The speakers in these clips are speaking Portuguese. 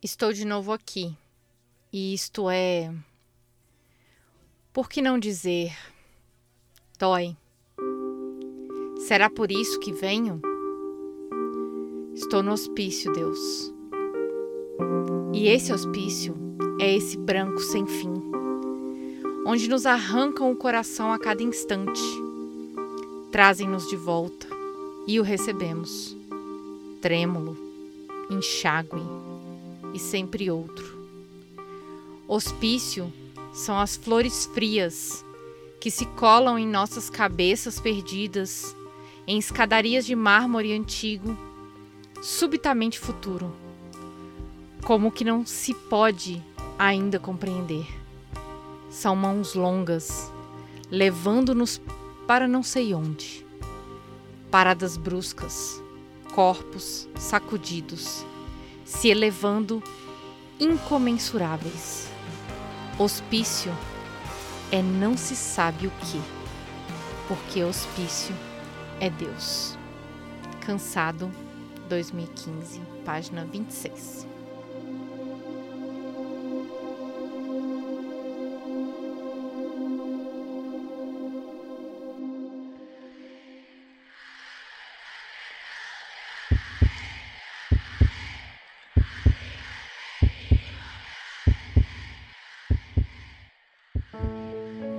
Estou de novo aqui. E isto é. Por que não dizer? Dói. Será por isso que venho? Estou no hospício, Deus. E esse hospício é esse branco sem fim, onde nos arrancam o coração a cada instante, trazem-nos de volta e o recebemos, trêmulo, enxágue e sempre outro. Hospício são as flores frias que se colam em nossas cabeças perdidas, em escadarias de mármore antigo, subitamente futuro, como que não se pode ainda compreender. São mãos longas, levando-nos para não sei onde. Paradas bruscas, corpos sacudidos, se elevando incomensuráveis. Hospício é não se sabe o que, porque hospício é Deus. Cansado, 2015, página 26.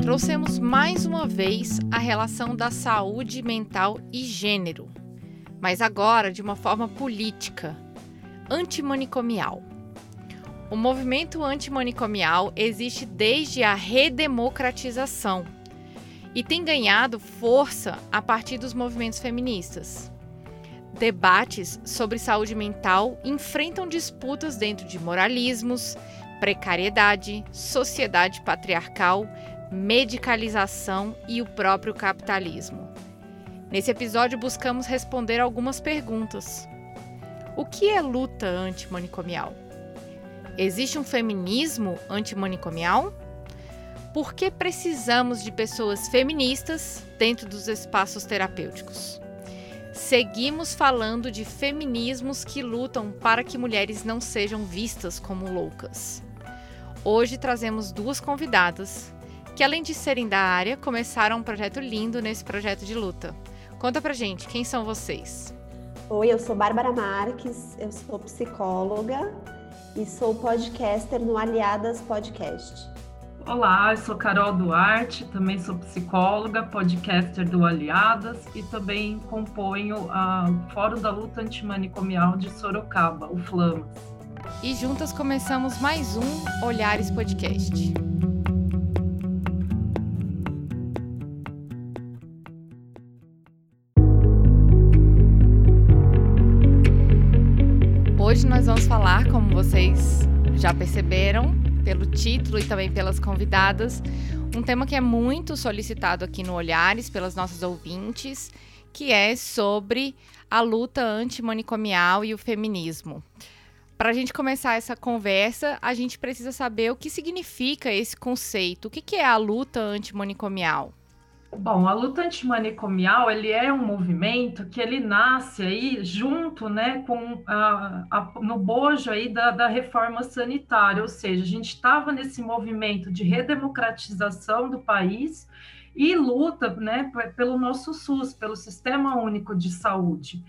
Trouxemos mais uma vez a relação da saúde mental e gênero, mas agora de uma forma política, antimanicomial. O movimento antimanicomial existe desde a redemocratização e tem ganhado força a partir dos movimentos feministas. Debates sobre saúde mental enfrentam disputas dentro de moralismos, precariedade, sociedade patriarcal, medicalização e o próprio capitalismo. Nesse episódio, buscamos responder algumas perguntas. O que é luta antimanicomial? Existe um feminismo antimanicomial? Por que precisamos de pessoas feministas dentro dos espaços terapêuticos? Seguimos falando de feminismos que lutam para que mulheres não sejam vistas como loucas. Hoje trazemos duas convidadas que além de serem da área, começaram um projeto lindo nesse projeto de luta. Conta pra gente, quem são vocês? Oi, eu sou Bárbara Marques, eu sou psicóloga e sou podcaster no Aliadas Podcast. Olá, eu sou Carol Duarte, também sou psicóloga, podcaster do Aliadas e também componho o Fórum da Luta Antimanicomial de Sorocaba, o Flamas. E juntas começamos mais um Olhares Podcast. Hoje nós vamos falar, como vocês já perceberam, pelo título e também pelas convidadas, um tema que é muito solicitado aqui no Olhares pelas nossas ouvintes, que é sobre a luta antimanicomial e o feminismo. Para a gente começar essa conversa, a gente precisa saber o que significa esse conceito. O que é a luta antimanicomial? Bom, a luta antimanicomial ele é um movimento que ele nasce aí junto, né, com a, a, no bojo aí da, da reforma sanitária, ou seja, a gente estava nesse movimento de redemocratização do país e luta, né, pelo nosso SUS, pelo Sistema Único de Saúde.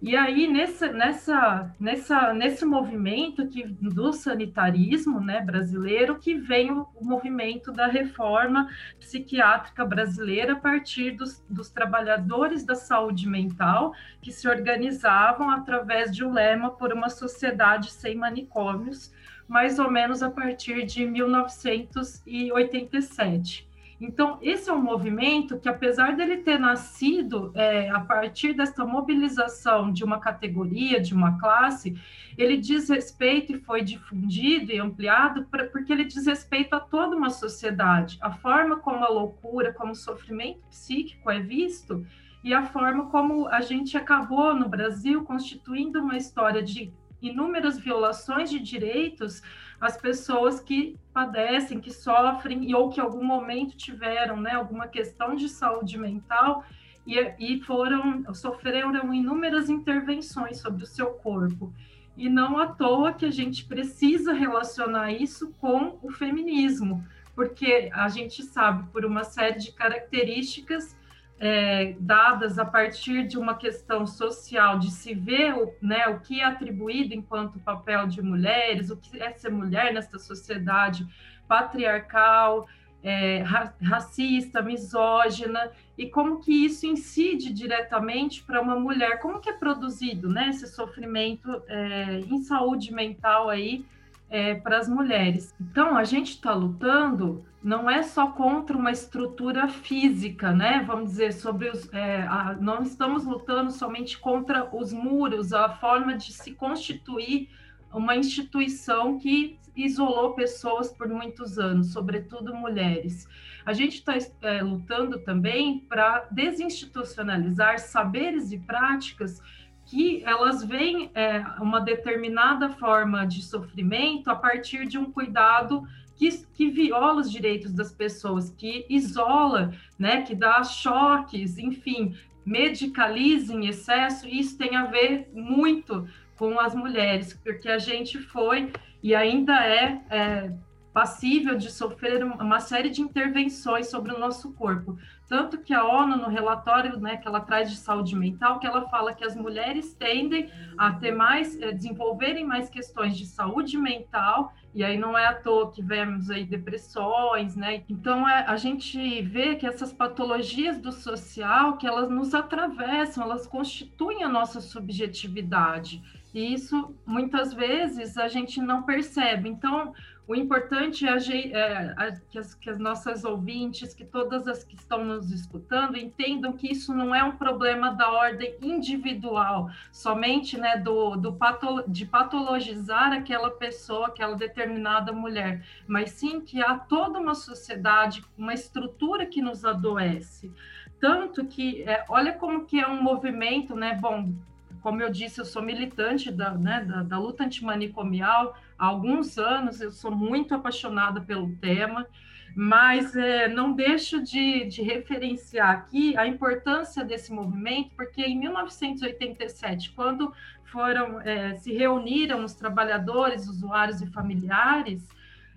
E aí, nesse, nessa, nessa, nesse movimento que, do sanitarismo né, brasileiro, que vem o, o movimento da reforma psiquiátrica brasileira a partir dos, dos trabalhadores da saúde mental, que se organizavam através de um lema por uma sociedade sem manicômios, mais ou menos a partir de 1987. Então, esse é um movimento que, apesar dele ter nascido é, a partir dessa mobilização de uma categoria, de uma classe, ele diz respeito e foi difundido e ampliado pra, porque ele diz respeito a toda uma sociedade. A forma como a loucura, como o sofrimento psíquico é visto e a forma como a gente acabou no Brasil constituindo uma história de inúmeras violações de direitos às pessoas que padecem, que sofrem ou que em algum momento tiveram né, alguma questão de saúde mental e, e foram sofreram inúmeras intervenções sobre o seu corpo. E não à toa que a gente precisa relacionar isso com o feminismo, porque a gente sabe por uma série de características é, dadas a partir de uma questão social, de se ver o, né, o que é atribuído enquanto papel de mulheres, o que é ser mulher nessa sociedade patriarcal, é, racista, misógina, e como que isso incide diretamente para uma mulher, como que é produzido né, esse sofrimento é, em saúde mental aí é, para as mulheres. Então, a gente está lutando não é só contra uma estrutura física, né? Vamos dizer, sobre os. É, a, não estamos lutando somente contra os muros, a forma de se constituir uma instituição que isolou pessoas por muitos anos, sobretudo mulheres. A gente está é, lutando também para desinstitucionalizar saberes e práticas que elas veem é, uma determinada forma de sofrimento a partir de um cuidado que, que, viola os direitos das pessoas, que isola, né, que dá choques, enfim, medicaliza em excesso, e isso tem a ver muito com as mulheres, porque a gente foi e ainda é, é passível de sofrer uma série de intervenções sobre o nosso corpo. Tanto que a ONU, no relatório né, que ela traz de saúde mental, que ela fala que as mulheres tendem a ter mais, eh, desenvolverem mais questões de saúde mental, e aí não é à toa que vemos aí depressões, né? Então é, a gente vê que essas patologias do social, que elas nos atravessam, elas constituem a nossa subjetividade. E isso, muitas vezes, a gente não percebe. Então, o importante é, é que, as, que, as, nossas ouvintes, que todas as que estão nos escutando, entendam que isso não é um problema da ordem individual, somente né, do, do pato, de patologizar aquela pessoa, aquela determinada mulher, mas sim que há toda uma sociedade, uma estrutura que nos adoece. Tanto que, é, olha como que é um movimento, né? Bom, como eu disse, eu sou militante da, né, da, da luta antimanicomial há alguns anos, eu sou muito apaixonada pelo tema, mas é, não deixo de, de, referenciar aqui a importância desse movimento, porque em 1987, quando foram é, se reuniram os trabalhadores, usuários e familiares,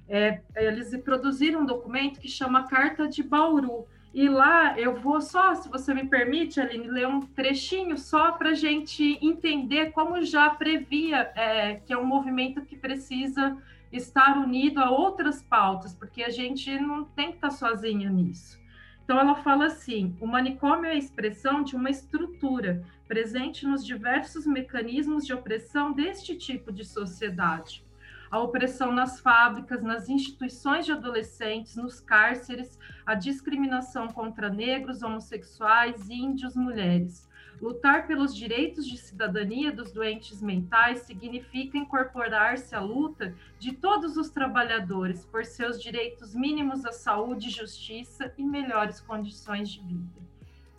é, eles produziram um documento que chama Carta de Bauru, e lá eu vou só, se você me permite, Aline, ler um trechinho só para a gente entender como já previa é, que é um movimento que precisa estar unido a outras pautas, porque a gente não tem que estar sozinha nisso. Então, ela fala assim: o manicômio é a expressão de uma estrutura presente nos diversos mecanismos de opressão deste tipo de sociedade a opressão nas fábricas, nas instituições de adolescentes, nos cárceres, a discriminação contra negros, homossexuais, índios, mulheres. Lutar pelos direitos de cidadania dos doentes mentais significa incorporar-se à luta de todos os trabalhadores por seus direitos mínimos à saúde, justiça e melhores condições de vida.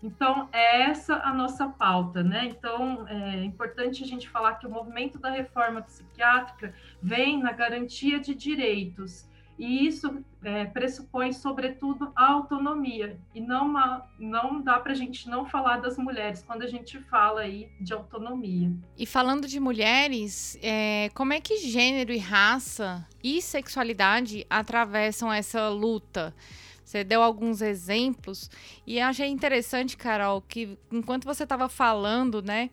Então, é essa a nossa pauta, né? Então, é importante a gente falar que o movimento da reforma psiquiátrica vem na garantia de direitos, e isso é, pressupõe, sobretudo, a autonomia, e não, uma, não dá para a gente não falar das mulheres quando a gente fala aí de autonomia. E falando de mulheres, é, como é que gênero e raça e sexualidade atravessam essa luta? Você deu alguns exemplos e achei interessante, Carol, que enquanto você estava falando, né,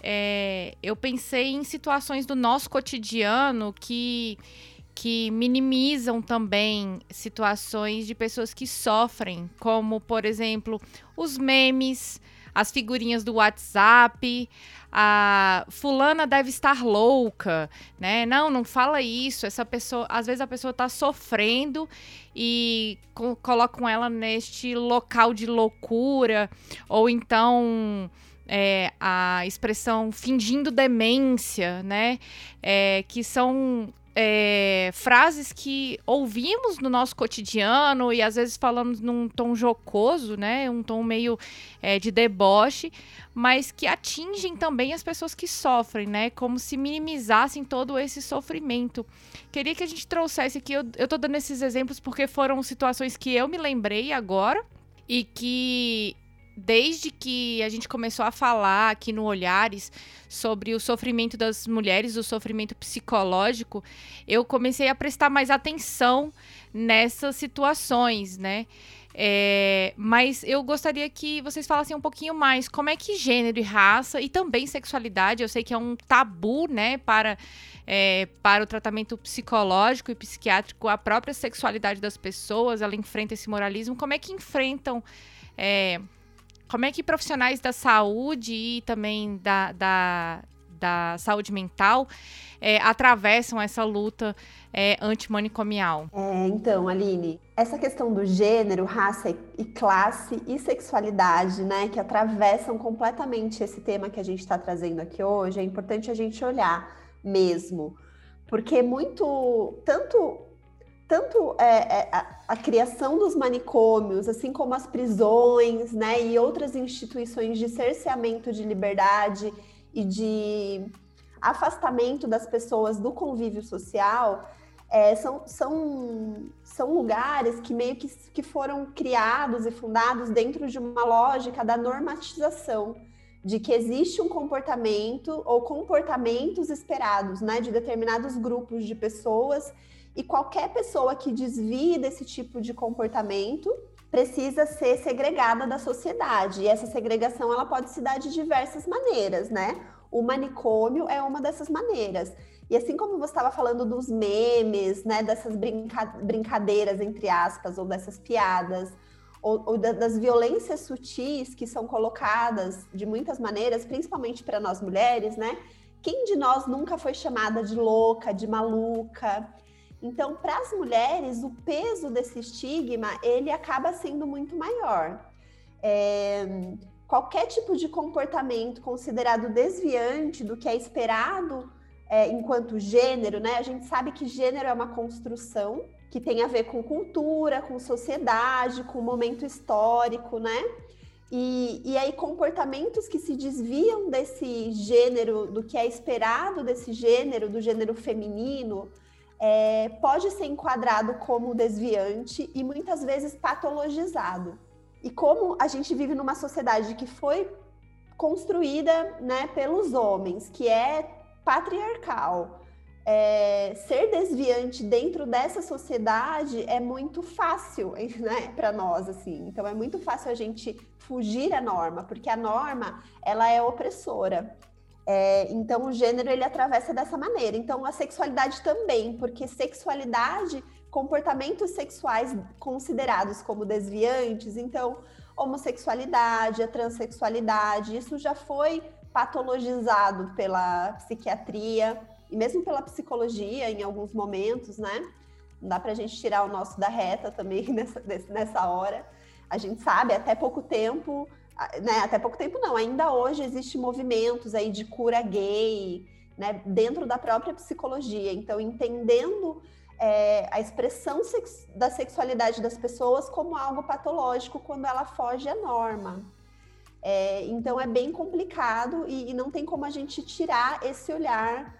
é, eu pensei em situações do nosso cotidiano que que minimizam também situações de pessoas que sofrem, como, por exemplo, os memes, as figurinhas do WhatsApp, a fulana deve estar louca, né? Não, não fala isso. Essa pessoa, às vezes a pessoa está sofrendo e co colocam ela neste local de loucura, ou então é, a expressão fingindo demência, né? É, que são é, frases que ouvimos no nosso cotidiano e às vezes falamos num tom jocoso, né? Um tom meio é, de deboche, mas que atingem também as pessoas que sofrem, né? Como se minimizassem todo esse sofrimento. Queria que a gente trouxesse aqui, eu, eu tô dando esses exemplos porque foram situações que eu me lembrei agora e que desde que a gente começou a falar aqui no Olhares sobre o sofrimento das mulheres, o sofrimento psicológico, eu comecei a prestar mais atenção nessas situações, né? É, mas eu gostaria que vocês falassem um pouquinho mais como é que gênero e raça e também sexualidade, eu sei que é um tabu, né, para, é, para o tratamento psicológico e psiquiátrico, a própria sexualidade das pessoas, ela enfrenta esse moralismo, como é que enfrentam é, como é que profissionais da saúde e também da, da, da saúde mental é, atravessam essa luta é, antimanicomial? É, então, Aline, essa questão do gênero, raça e classe e sexualidade, né, que atravessam completamente esse tema que a gente está trazendo aqui hoje, é importante a gente olhar mesmo. Porque muito, tanto tanto é, é, a, a, criação dos manicômios, assim como as prisões, né, e outras instituições de cerceamento de liberdade e de afastamento das pessoas do convívio social, é, são, são, são lugares que meio que, que foram criados e fundados dentro de uma lógica da normatização, de que existe um comportamento ou comportamentos esperados, né, de determinados grupos de pessoas e qualquer pessoa que desvie desse tipo de comportamento precisa ser segregada da sociedade. E essa segregação ela pode se dar de diversas maneiras, né? O manicômio é uma dessas maneiras. E assim como você estava falando dos memes, né, dessas brinca brincadeiras entre aspas ou dessas piadas, ou, ou da, das violências sutis que são colocadas de muitas maneiras, principalmente para nós mulheres, né? Quem de nós nunca foi chamada de louca, de maluca? Então, para as mulheres, o peso desse estigma ele acaba sendo muito maior. É, qualquer tipo de comportamento considerado desviante do que é esperado é, enquanto gênero, né? A gente sabe que gênero é uma construção que tem a ver com cultura, com sociedade, com momento histórico, né? E, e aí, comportamentos que se desviam desse gênero, do que é esperado desse gênero, do gênero feminino, é, pode ser enquadrado como desviante e muitas vezes patologizado. E como a gente vive numa sociedade que foi construída né, pelos homens, que é patriarcal, é, ser desviante dentro dessa sociedade é muito fácil né, para nós, assim. Então é muito fácil a gente fugir à norma, porque a norma ela é opressora. É, então, o gênero ele atravessa dessa maneira. Então, a sexualidade também, porque sexualidade, comportamentos sexuais considerados como desviantes, então, homossexualidade, a transexualidade, isso já foi patologizado pela psiquiatria e mesmo pela psicologia em alguns momentos, né? Não dá para a gente tirar o nosso da reta também nessa, nessa hora. A gente sabe, até pouco tempo, né, até pouco tempo não, ainda hoje existe movimentos aí de cura gay, né, dentro da própria psicologia. Então, entendendo é, a expressão sex da sexualidade das pessoas como algo patológico quando ela foge à norma. É, então, é bem complicado e, e, não tem como a gente tirar esse olhar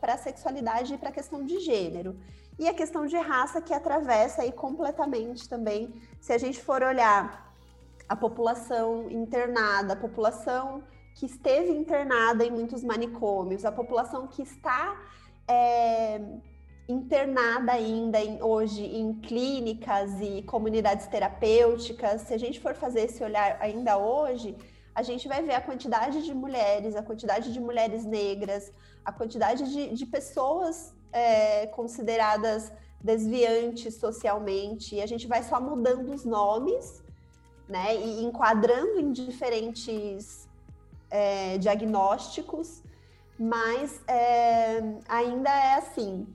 para a sexualidade e para a questão de gênero. E a questão de raça que atravessa aí completamente também. Se a gente for olhar a população internada, a população que esteve internada em muitos manicômios, a população que está é, internada ainda em, hoje em clínicas e comunidades terapêuticas, se a gente for fazer esse olhar ainda hoje, a gente vai ver a quantidade de mulheres, a quantidade de mulheres negras, a quantidade de, de pessoas é, consideradas desviantes socialmente, e a gente vai só mudando os nomes né? E enquadrando em diferentes é, diagnósticos, mas é, ainda é assim.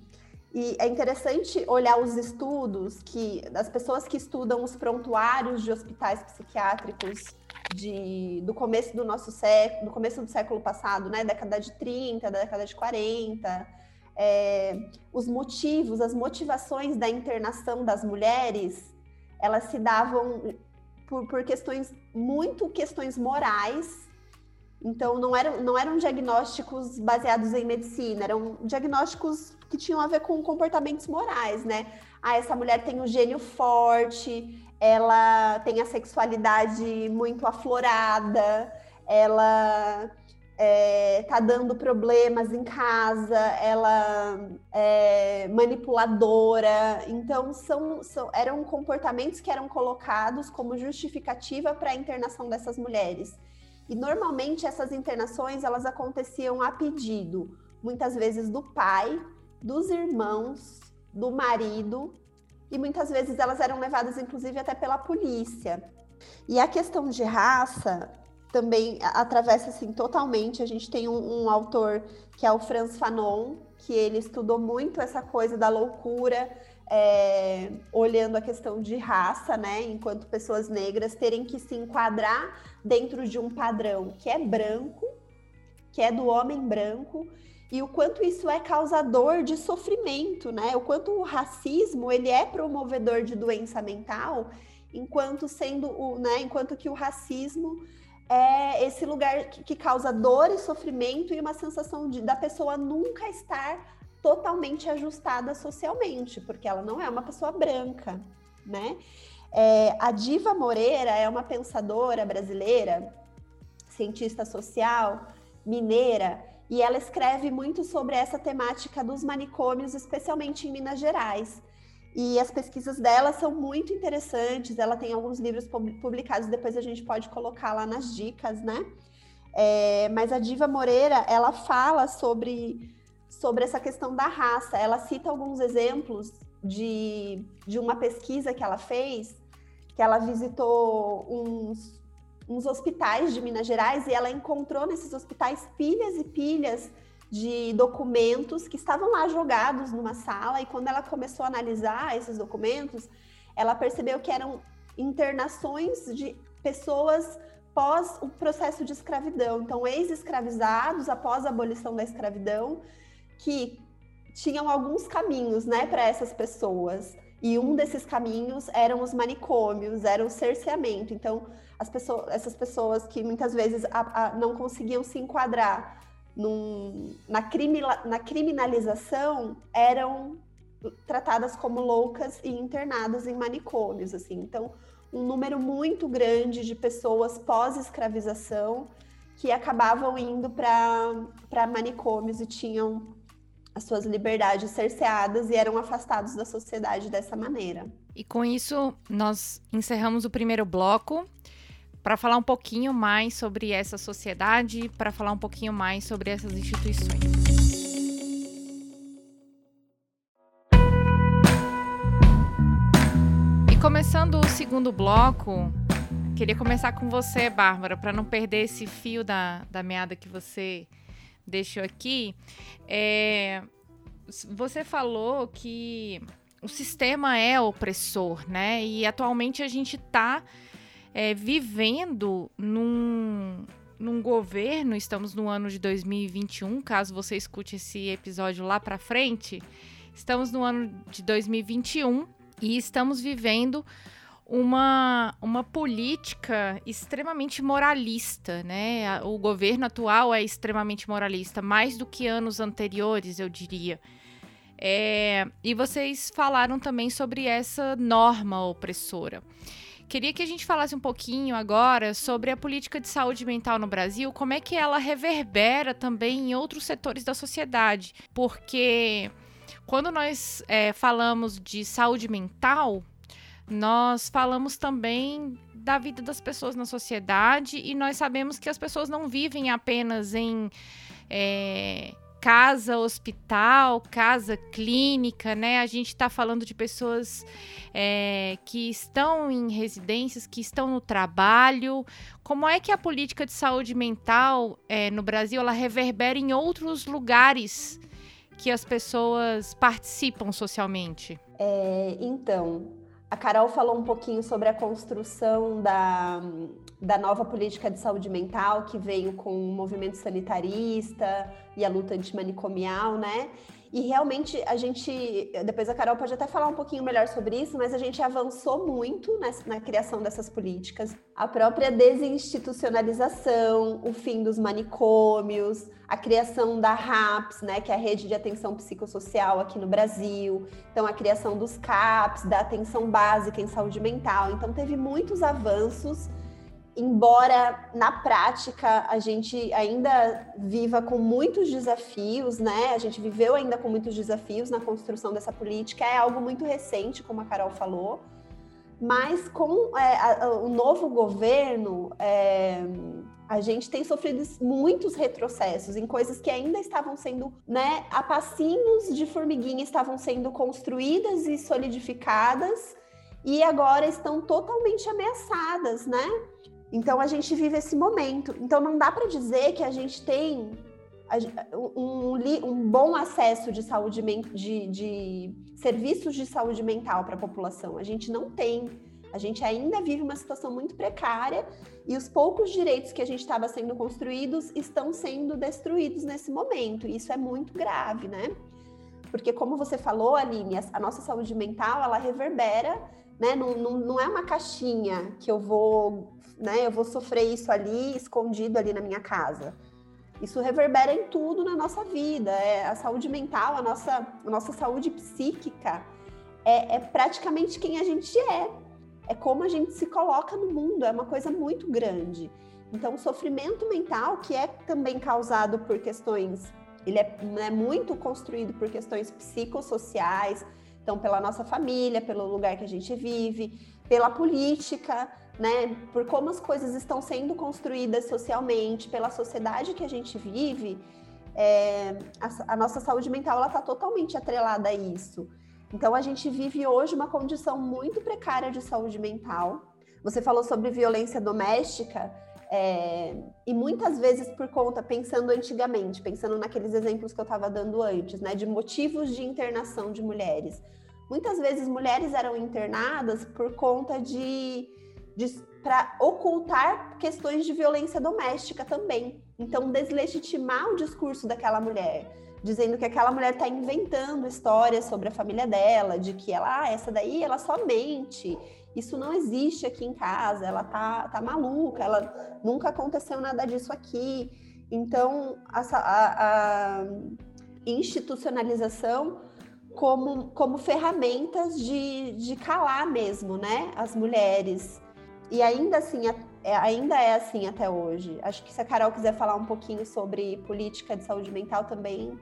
E é interessante olhar os estudos que das pessoas que estudam os prontuários de hospitais psiquiátricos de, do começo do nosso século, do começo do século passado, né, década de 30, década de 40, é, os motivos, as motivações da internação das mulheres, elas se davam por, por questões, muito questões morais, então, não eram, não eram diagnósticos baseados em medicina, eram diagnósticos que tinham a ver com comportamentos morais, né? Ah, essa mulher tem um gênio forte, ela tem a sexualidade muito aflorada, ela é, tá dando problemas em casa, ela é manipuladora. Então, são, são, eram comportamentos que eram colocados como justificativa para a internação dessas mulheres. E normalmente essas internações elas aconteciam a pedido, muitas vezes do pai, dos irmãos, do marido, e muitas vezes elas eram levadas inclusive até pela polícia. E a questão de raça também atravessa assim totalmente. A gente tem um, um autor que é o Franz Fanon, que ele estudou muito essa coisa da loucura, é, olhando a questão de raça, né? Enquanto pessoas negras terem que se enquadrar dentro de um padrão que é branco, que é do homem branco, e o quanto isso é causador de sofrimento, né? O quanto o racismo ele é promovedor de doença mental, enquanto sendo o, né? Enquanto que o racismo é esse lugar que, causa dor e sofrimento e uma sensação de, da pessoa nunca estar totalmente ajustada socialmente, porque ela não é uma pessoa branca, né? É, a Diva Moreira é uma pensadora brasileira, cientista social, mineira, e ela escreve muito sobre essa temática dos manicômios, especialmente em Minas Gerais. E as pesquisas dela são muito interessantes. Ela tem alguns livros publicados, depois a gente pode colocar lá nas dicas, né? É, mas a Diva Moreira, ela fala sobre sobre essa questão da raça. Ela cita alguns exemplos de, de uma pesquisa que ela fez, que ela visitou uns, uns hospitais de Minas Gerais e ela encontrou nesses hospitais pilhas e pilhas de documentos que estavam lá jogados numa sala e quando ela começou a analisar esses documentos, ela percebeu que eram internações de pessoas pós o processo de escravidão, então ex-escravizados após a abolição da escravidão, que tinham alguns caminhos, né, para essas pessoas. E um desses caminhos eram os manicômios, era o cerceamento. Então, as pessoas, essas pessoas que muitas vezes a, a, não conseguiam se enquadrar num, na, na criminalização eram tratadas como loucas e internadas em manicômios, assim. Então, um número muito grande de pessoas pós-escravização que acabavam indo para manicômios e tinham as suas liberdades cerceadas e eram afastados da sociedade dessa maneira. E com isso, nós encerramos o primeiro bloco para falar um pouquinho mais sobre essa sociedade, para falar um pouquinho mais sobre essas instituições. E começando o segundo bloco, queria começar com você, Bárbara, para não perder esse fio da, da meada que você deixou aqui. É, você falou que o sistema é opressor, né? E atualmente a gente está é, vivendo num, num governo, estamos no ano de 2021, caso você escute esse episódio lá para frente, estamos no ano de 2021 e estamos vivendo uma, uma política extremamente moralista, né? O governo atual é extremamente moralista, mais do que anos anteriores, eu diria. É, e vocês falaram também sobre essa norma opressora. Queria que a gente falasse um pouquinho agora sobre a política de saúde mental no Brasil, como é que ela reverbera também em outros setores da sociedade. Porque quando nós é, falamos de saúde mental, nós falamos também da vida das pessoas na sociedade e nós sabemos que as pessoas não vivem apenas em é, casa hospital, casa clínica, né? A gente está falando de pessoas é, que estão em residências, que estão no trabalho. Como é que a política de saúde mental é, no Brasil ela reverbera em outros lugares que as pessoas participam socialmente? É, então, a Carol falou um pouquinho sobre a construção da, da nova política de saúde mental que veio com o movimento sanitarista e a luta antimanicomial, né? E realmente a gente, depois a Carol pode até falar um pouquinho melhor sobre isso, mas a gente avançou muito nessa, na criação dessas políticas. A própria desinstitucionalização, o fim dos manicômios, a criação da RAPS, né, que é a rede de atenção psicossocial aqui no Brasil. Então, a criação dos CAPS, da atenção básica em saúde mental. Então, teve muitos avanços embora na prática a gente ainda viva com muitos desafios, né? A gente viveu ainda com muitos desafios na construção dessa política, é algo muito recente, como a Carol falou, mas com é, a, o novo governo, é, a gente tem sofrido muitos retrocessos em coisas que ainda estavam sendo, né, a passinhos de formiguinha estavam sendo construídas e solidificadas e agora estão totalmente ameaçadas, né? Então a gente vive esse momento. Então não dá para dizer que a gente tem um, um, bom acesso de saúde de, de serviços de saúde mental para a população. A gente não tem. A gente ainda vive uma situação muito precária e os poucos direitos que a gente estava sendo construídos estão sendo destruídos nesse momento. Isso é muito grave, né? Porque, como você falou, Aline, a nossa saúde mental ela reverbera, né? Não, não, não é uma caixinha que eu vou né? Eu vou sofrer isso ali, escondido ali na minha casa. Isso reverbera em tudo na nossa vida. É a saúde mental, a nossa, a nossa saúde psíquica é, é praticamente quem a gente é. É como a gente se coloca no mundo. É uma coisa muito grande. Então, o sofrimento mental, que é também causado por questões, ele é né, muito construído por questões psicossociais, então, pela nossa família, pelo lugar que a gente vive, pela política, né, por como as coisas estão sendo construídas socialmente, pela sociedade que a gente vive, é, a, a, nossa saúde mental está totalmente atrelada a isso. Então a gente vive hoje uma condição muito precária de saúde mental. Você falou sobre violência doméstica. É, e muitas vezes por conta, pensando antigamente, pensando naqueles exemplos que eu estava dando antes, né, de motivos de internação de mulheres. Muitas vezes mulheres eram internadas por conta de para ocultar questões de violência doméstica também. Então, deslegitimar o discurso daquela mulher, dizendo que aquela mulher está inventando histórias sobre a família dela, de que ela, ah, essa daí, ela só mente. Isso não existe aqui em casa, ela tá, tá maluca, ela nunca aconteceu nada disso aqui. Então, a, a, a institucionalização como, como ferramentas de, de calar mesmo, né, as mulheres, e ainda assim, é, ainda é assim até hoje. Acho que se a Carol quiser falar um pouquinho sobre política de saúde mental também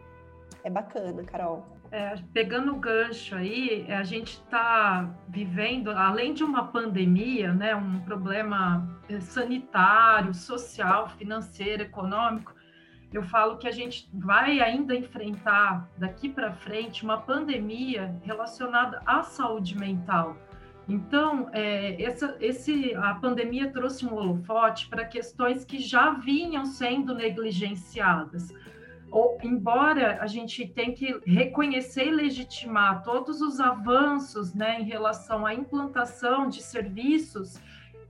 é bacana, Carol. É, pegando o gancho aí, é, a gente está vivendo, além de uma pandemia, né, um problema é, sanitário, social, financeiro, econômico, eu falo que a gente vai ainda enfrentar daqui para frente uma pandemia relacionada à saúde mental então, é, essa, esse, a pandemia trouxe um holofote para questões que já vinham sendo negligenciadas. Ou, embora a gente tenha que reconhecer e legitimar todos os avanços né, em relação à implantação de serviços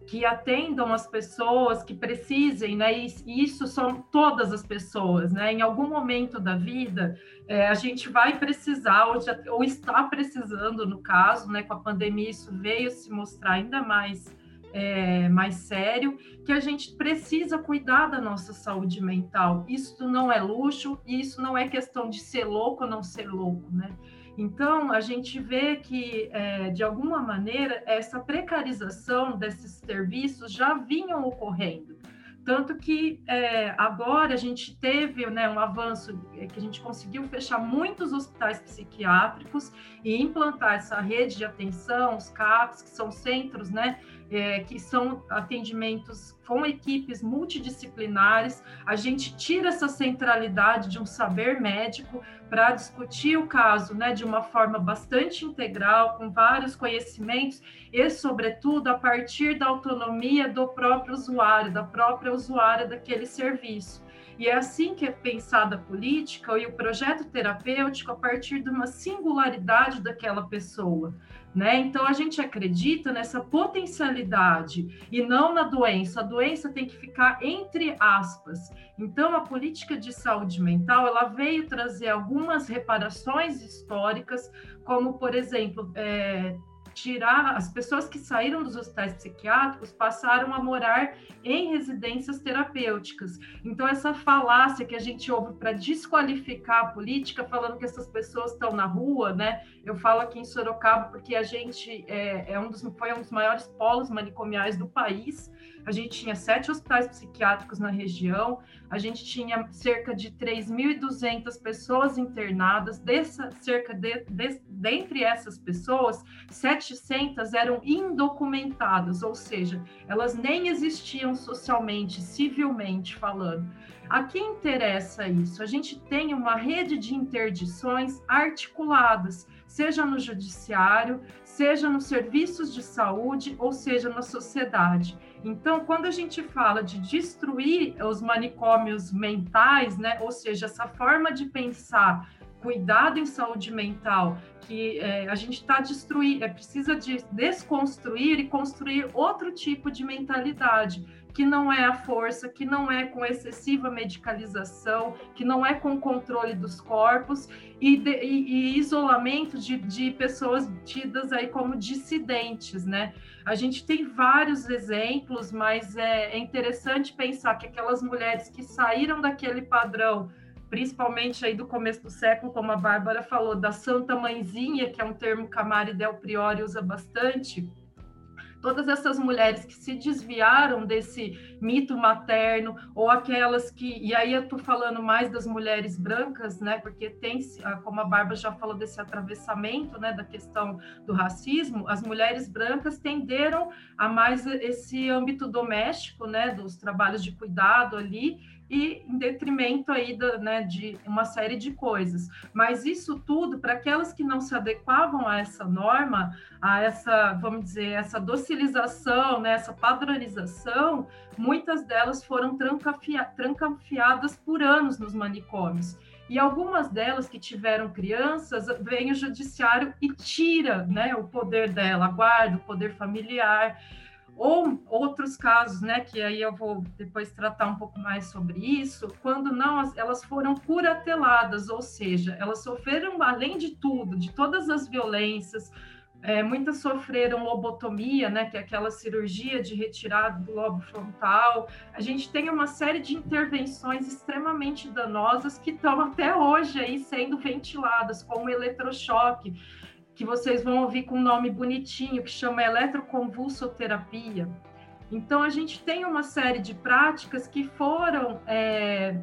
que atendam as pessoas que precisem, né? E isso são todas as pessoas, né? Em algum momento da vida, é, a gente vai precisar, ou, já, ou está precisando, no caso, né? Com a pandemia, isso veio se mostrar ainda mais, é, mais sério, que a gente precisa cuidar da nossa saúde mental. Isso não é luxo, isso não é questão de ser louco ou não ser louco, né? Então, a gente vê que, é, de alguma maneira, essa precarização desses serviços já vinham ocorrendo. Tanto que é, agora a gente teve né, um avanço é, que a gente conseguiu fechar muitos hospitais psiquiátricos e implantar essa rede de atenção, os CAPs, que são centros né, é, que são atendimentos com equipes multidisciplinares. A gente tira essa centralidade de um saber médico para discutir o caso né, de uma forma bastante integral, com vários conhecimentos e, sobretudo, a partir da autonomia do próprio usuário, da própria usuária daquele serviço. E é assim que é pensada a política e o projeto terapêutico a partir de uma singularidade daquela pessoa. Né? Então a gente acredita nessa potencialidade e não na doença. A doença tem que ficar entre aspas. Então a política de saúde mental ela veio trazer algumas reparações históricas, como por exemplo é, tirar as pessoas que saíram dos hospitais psiquiátricos passaram a morar em residências terapêuticas. Então essa falácia que a gente ouve para desqualificar a política, falando que essas pessoas estão na rua, né? Eu falo aqui em Sorocaba porque a gente é, é um dos foi um dos maiores polos manicomiais do país a gente tinha sete hospitais psiquiátricos na região, a gente tinha cerca de 3.200 pessoas internadas, dessa, cerca de, de, dentre essas pessoas, 700 eram indocumentadas, ou seja, elas nem existiam socialmente, civilmente falando. A quem interessa isso? A gente tem uma rede de interdições articuladas, seja no judiciário, seja nos serviços de saúde, ou seja na sociedade. Então, quando a gente fala de destruir os manicômios mentais, né, ou seja, essa forma de pensar cuidado em saúde mental, que é, a gente está destruindo, é precisa de desconstruir e construir outro tipo de mentalidade que não é a força, que não é com excessiva medicalização, que não é com controle dos corpos e, de, e, e isolamento de, de, pessoas tidas aí como dissidentes, né? A gente tem vários exemplos, mas é, é interessante pensar que aquelas mulheres que saíram daquele padrão principalmente aí do começo do século, como a Bárbara falou, da Santa Mãezinha, que é um termo que a Mari Del Priori usa bastante, todas essas mulheres que se desviaram desse mito materno, ou aquelas que. E aí eu estou falando mais das mulheres brancas, né? Porque tem, como a Bárbara já falou, desse atravessamento né, da questão do racismo, as mulheres brancas tenderam a mais esse âmbito doméstico, né? Dos trabalhos de cuidado ali e em detrimento aí né, de uma série de coisas. Mas isso tudo, para aquelas que não se adequavam a essa norma, a essa, vamos dizer, essa docilização, né, essa padronização, muitas delas foram trancafia, trancafiadas por anos nos manicômios. E algumas delas que tiveram crianças, vem o judiciário e tira né, o poder dela, guarda o poder familiar. Ou outros casos, né, que aí eu vou depois tratar um pouco mais sobre isso, quando não, elas foram curateladas, ou seja, elas sofreram, além de tudo, de todas as violências, é, muitas sofreram lobotomia, né, que é aquela cirurgia de retirada do lobo frontal. A gente tem uma série de intervenções extremamente danosas que estão até hoje aí sendo ventiladas, como eletrochoque que vocês vão ouvir com um nome bonitinho, que chama eletroconvulsoterapia. Então, a gente tem uma série de práticas que foram, é,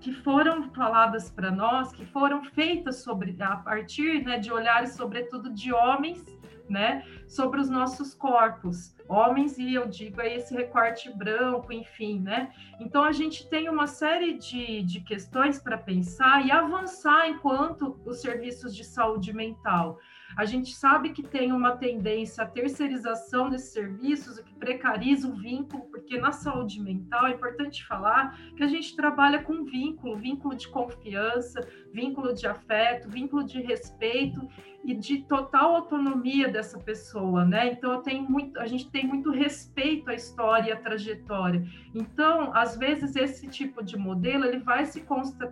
que foram faladas para nós, que foram feitas sobre, a partir né, de olhares, sobretudo, de homens, né, sobre os nossos corpos, homens, e eu digo aí esse recorte branco, enfim, né? Então, a gente tem uma série de, de questões para pensar e avançar enquanto os serviços de saúde mental. A gente sabe que tem uma tendência à terceirização desses serviços, o que precariza o vínculo, porque na saúde mental é importante falar que a gente trabalha com vínculo, vínculo de confiança, vínculo de afeto, vínculo de respeito e de total autonomia dessa pessoa, né? Então eu tenho muito, a gente tem muito respeito à história e à trajetória. Então, às vezes esse tipo de modelo ele vai se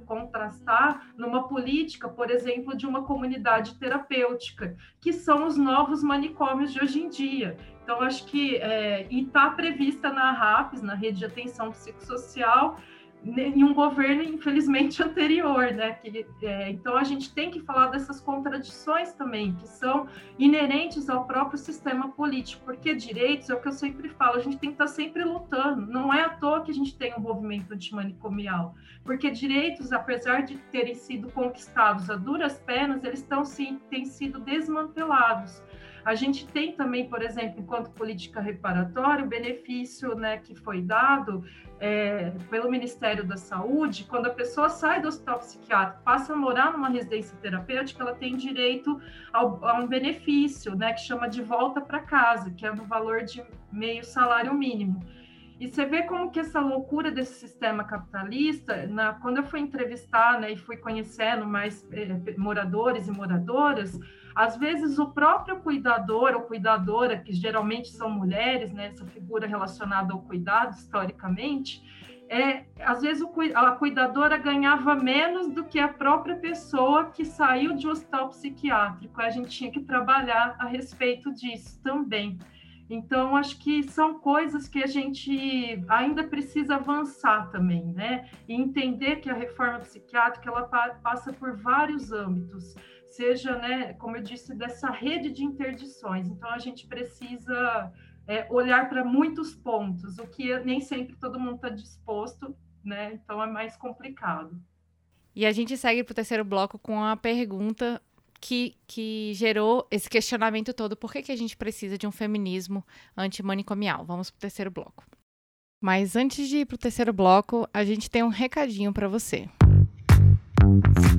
contrastar numa política, por exemplo, de uma comunidade terapêutica, que são os novos manicômios de hoje em dia. Então, acho que é, está prevista na RAPS, na Rede de Atenção Psicossocial, em um governo, infelizmente, anterior, né? Que, é, então a gente tem que falar dessas contradições também, que são inerentes ao próprio sistema político, porque direitos é o que eu sempre falo, a gente tem que estar sempre lutando. Não é à toa que a gente tem um movimento antimanicomial, porque direitos, apesar de terem sido conquistados a duras penas, eles estão sim têm sido desmantelados. A gente tem também, por exemplo, enquanto política reparatória, o benefício né, que foi dado é, pelo Ministério da Saúde, quando a pessoa sai do hospital psiquiátrico, passa a morar numa residência terapêutica, ela tem direito ao, a um benefício, né, que chama de volta para casa, que é no valor de meio salário mínimo. E você vê como que essa loucura desse sistema capitalista, na, quando eu fui entrevistar né, e fui conhecendo mais eh, moradores e moradoras, às vezes o próprio cuidador ou cuidadora, que geralmente são mulheres, né, essa figura relacionada ao cuidado historicamente, é, às vezes o, a cuidadora ganhava menos do que a própria pessoa que saiu de um hospital psiquiátrico. A gente tinha que trabalhar a respeito disso também. Então, acho que são coisas que a gente ainda precisa avançar também, né? E entender que a reforma psiquiátrica ela passa por vários âmbitos, seja, né, como eu disse, dessa rede de interdições. Então, a gente precisa é, olhar para muitos pontos, o que nem sempre todo mundo está disposto, né? Então, é mais complicado. E a gente segue para o terceiro bloco com a pergunta que, que gerou esse questionamento todo. Por que, que a gente precisa de um feminismo antimanicomial? Vamos para o terceiro bloco. Mas antes de ir para o terceiro bloco, a gente tem um recadinho para você.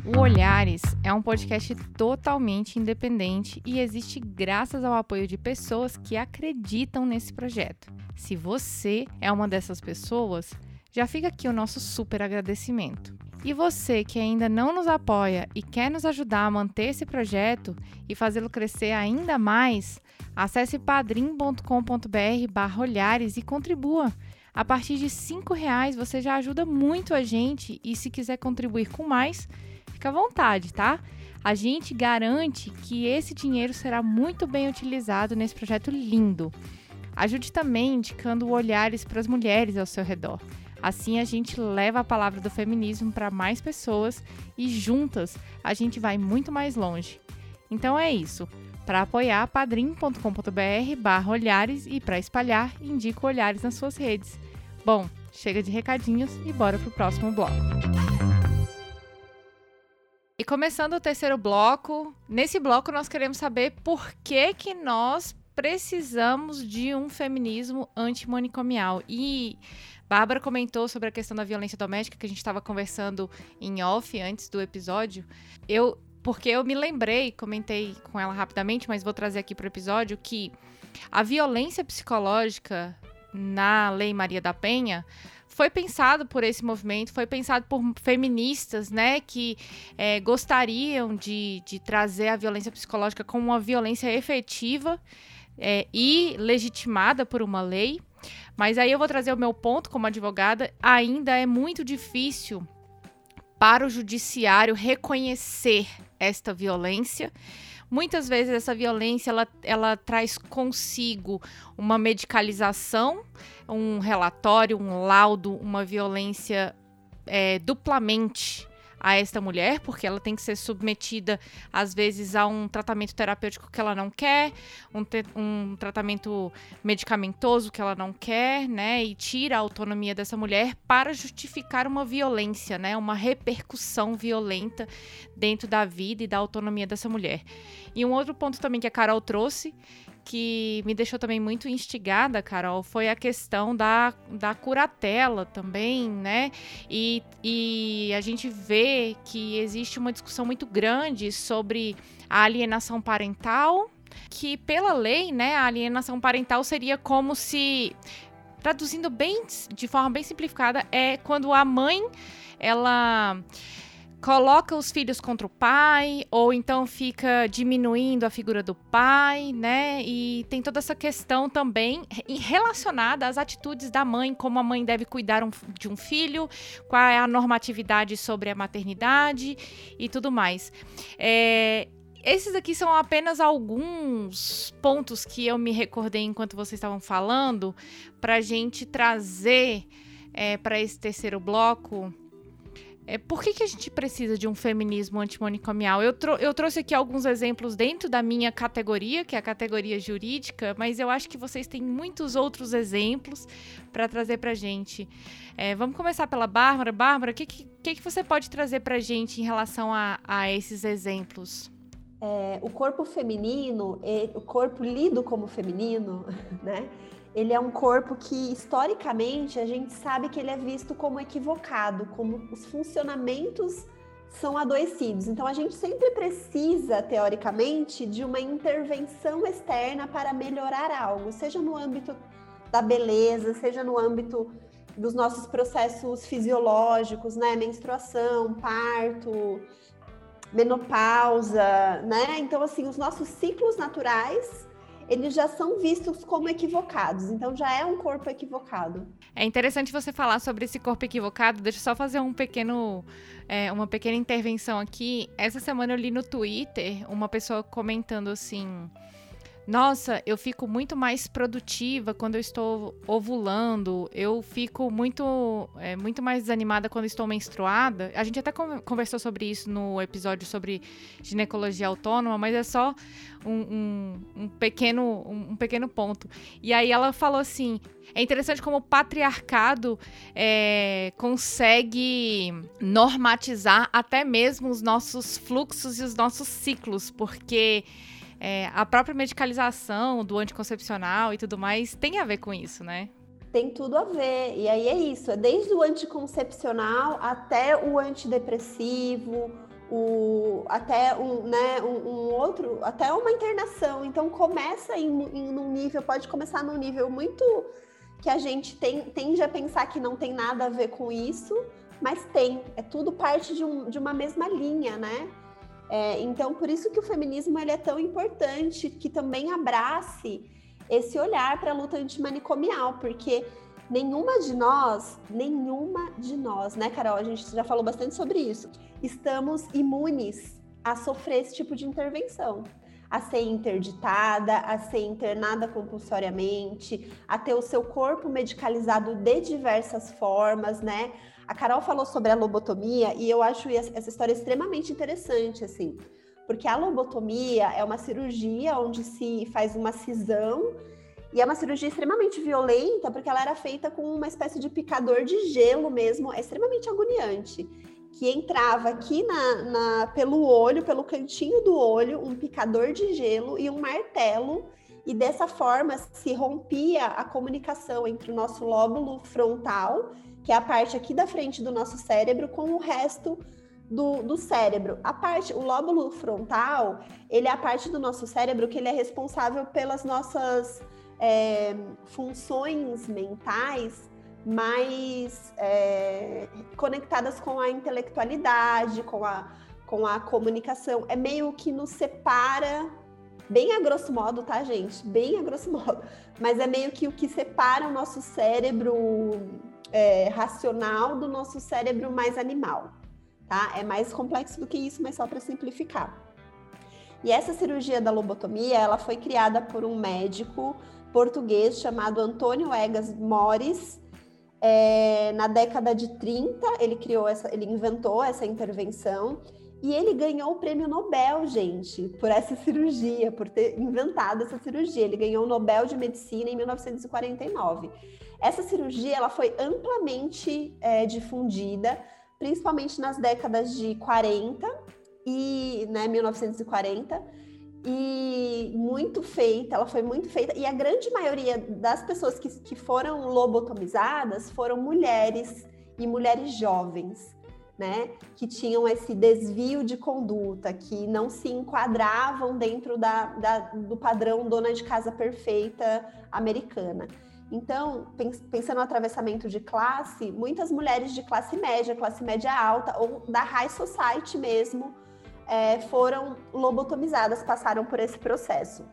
O Olhares é um podcast totalmente independente e existe graças ao apoio de pessoas que acreditam nesse projeto. Se você é uma dessas pessoas, já fica aqui o nosso super agradecimento. E você que ainda não nos apoia e quer nos ajudar a manter esse projeto e fazê-lo crescer ainda mais, acesse padrim.com.br olhares e contribua. A partir de R$ reais você já ajuda muito a gente e se quiser contribuir com mais, fica à vontade, tá? A gente garante que esse dinheiro será muito bem utilizado nesse projeto lindo. Ajude também indicando olhares para as mulheres ao seu redor. Assim a gente leva a palavra do feminismo para mais pessoas e juntas a gente vai muito mais longe. Então é isso. Para apoiar, padrim.com.br barra olhares e para espalhar, indica olhares nas suas redes. Bom, chega de recadinhos e bora pro próximo bloco. E começando o terceiro bloco, nesse bloco nós queremos saber por que que nós precisamos de um feminismo antimanicomial. E Bárbara comentou sobre a questão da violência doméstica que a gente estava conversando em off antes do episódio. Eu, porque eu me lembrei, comentei com ela rapidamente, mas vou trazer aqui para o episódio que a violência psicológica na Lei Maria da Penha foi pensado por esse movimento, foi pensado por feministas, né, que é, gostariam de, de trazer a violência psicológica como uma violência efetiva é, e legitimada por uma lei. Mas aí eu vou trazer o meu ponto como advogada. Ainda é muito difícil para o judiciário reconhecer esta violência. Muitas vezes essa violência ela, ela traz consigo uma medicalização, um relatório, um laudo, uma violência é, duplamente a esta mulher, porque ela tem que ser submetida, às vezes, a um tratamento terapêutico que ela não quer, um, um tratamento medicamentoso que ela não quer, né? E tira a autonomia dessa mulher para justificar uma violência, né? Uma repercussão violenta dentro da vida e da autonomia dessa mulher. E um outro ponto também que a Carol trouxe, que me deixou também muito instigada, Carol, foi a questão da, da curatela também, né? E, e a gente vê que existe uma discussão muito grande sobre a alienação parental, que pela lei, né, a alienação parental seria como se traduzindo bem de forma bem simplificada é quando a mãe ela coloca os filhos contra o pai, ou então fica diminuindo a figura do pai, né? E tem toda essa questão também relacionada às atitudes da mãe, como a mãe deve cuidar um, de um filho, qual é a normatividade sobre a maternidade e tudo mais. É, esses aqui são apenas alguns pontos que eu me recordei enquanto vocês estavam falando, para gente trazer é, para esse terceiro bloco é, por que, que a gente precisa de um feminismo antimanicomial? Eu, trou eu trouxe aqui alguns exemplos dentro da minha categoria, que é a categoria jurídica, mas eu acho que vocês têm muitos outros exemplos para trazer para gente. É, vamos começar pela Bárbara. Bárbara, o que, que, que, você pode trazer para a gente em relação a, a esses exemplos? é, o corpo feminino, o corpo lido como feminino, né? Ele é um corpo que, historicamente, a gente sabe que ele é visto como equivocado, como os funcionamentos são adoecidos. Então, a gente sempre precisa, teoricamente, de uma intervenção externa para melhorar algo, seja no âmbito da beleza, seja no âmbito dos nossos processos fisiológicos, né? Menstruação, parto, menopausa, né? Então, assim, os nossos ciclos naturais eles já são vistos como equivocados, então já é um corpo equivocado. É interessante você falar sobre esse corpo equivocado. Deixa eu só fazer um pequeno, é, uma pequena intervenção aqui. Essa semana eu li no Twitter uma pessoa comentando assim nossa, eu fico muito mais produtiva quando eu estou ovulando, eu fico muito, é, muito mais desanimada quando estou menstruada. A gente até conversou sobre isso no episódio sobre ginecologia autônoma, mas é só um, um, um pequeno, um, um, pequeno ponto. E aí ela falou assim: é interessante como o patriarcado é, consegue normatizar até mesmo os nossos fluxos e os nossos ciclos, porque é, a própria medicalização do anticoncepcional e tudo mais tem a ver com isso, né? Tem tudo a ver. E aí é isso, é desde o anticoncepcional até o antidepressivo, o, até um, né, um, um, outro, até uma internação. Então começa em, em um nível, pode começar num nível muito que a gente tem, tende a pensar que não tem nada a ver com isso, mas tem. É tudo parte de, um, de uma mesma linha, né? É, então, por isso que o feminismo ele é tão importante, que também abrace esse olhar para a luta antimanicomial, porque nenhuma de nós, nenhuma de nós, né, Carol? A gente já falou bastante sobre isso. Estamos imunes a sofrer esse tipo de intervenção, a ser interditada, a ser internada compulsoriamente, a ter o seu corpo medicalizado de diversas formas, né? A Carol falou sobre a lobotomia e eu acho essa história extremamente interessante, assim, porque a lobotomia é uma cirurgia onde se faz uma cisão e é uma cirurgia extremamente violenta, porque ela era feita com uma espécie de picador de gelo mesmo, é extremamente agoniante. Que entrava aqui na, na, pelo olho, pelo cantinho do olho, um picador de gelo e um martelo, e dessa forma se rompia a comunicação entre o nosso lóbulo frontal que é a parte aqui da frente do nosso cérebro, com o resto do, do, cérebro. A parte, o lóbulo frontal, ele é a parte do nosso cérebro que ele é responsável pelas nossas é, funções mentais mais é, conectadas com a intelectualidade, com a, com a comunicação. É meio que nos separa, bem a grosso modo, tá, gente? Bem a grosso modo. Mas é meio que o que separa o nosso cérebro é, racional do nosso cérebro mais animal, tá? É mais complexo do que isso, mas só para simplificar. E essa cirurgia da lobotomia, ela foi criada por um médico português chamado Antônio Egas Mores. É, na década de 30, ele criou essa, ele inventou essa intervenção e ele ganhou o prêmio Nobel, gente, por essa cirurgia, por ter inventado essa cirurgia. Ele ganhou o Nobel de Medicina em 1949. Essa cirurgia ela foi amplamente é, difundida, principalmente nas décadas de 40 e né, 1940 e muito feita, ela foi muito feita, e a grande maioria das pessoas que, que foram lobotomizadas foram mulheres e mulheres jovens, né? Que tinham esse desvio de conduta, que não se enquadravam dentro da, da do padrão dona de casa perfeita americana. Então, pensando no atravessamento de classe, muitas mulheres de classe média, classe média alta ou da high society mesmo, é, foram lobotomizadas, passaram por esse processo.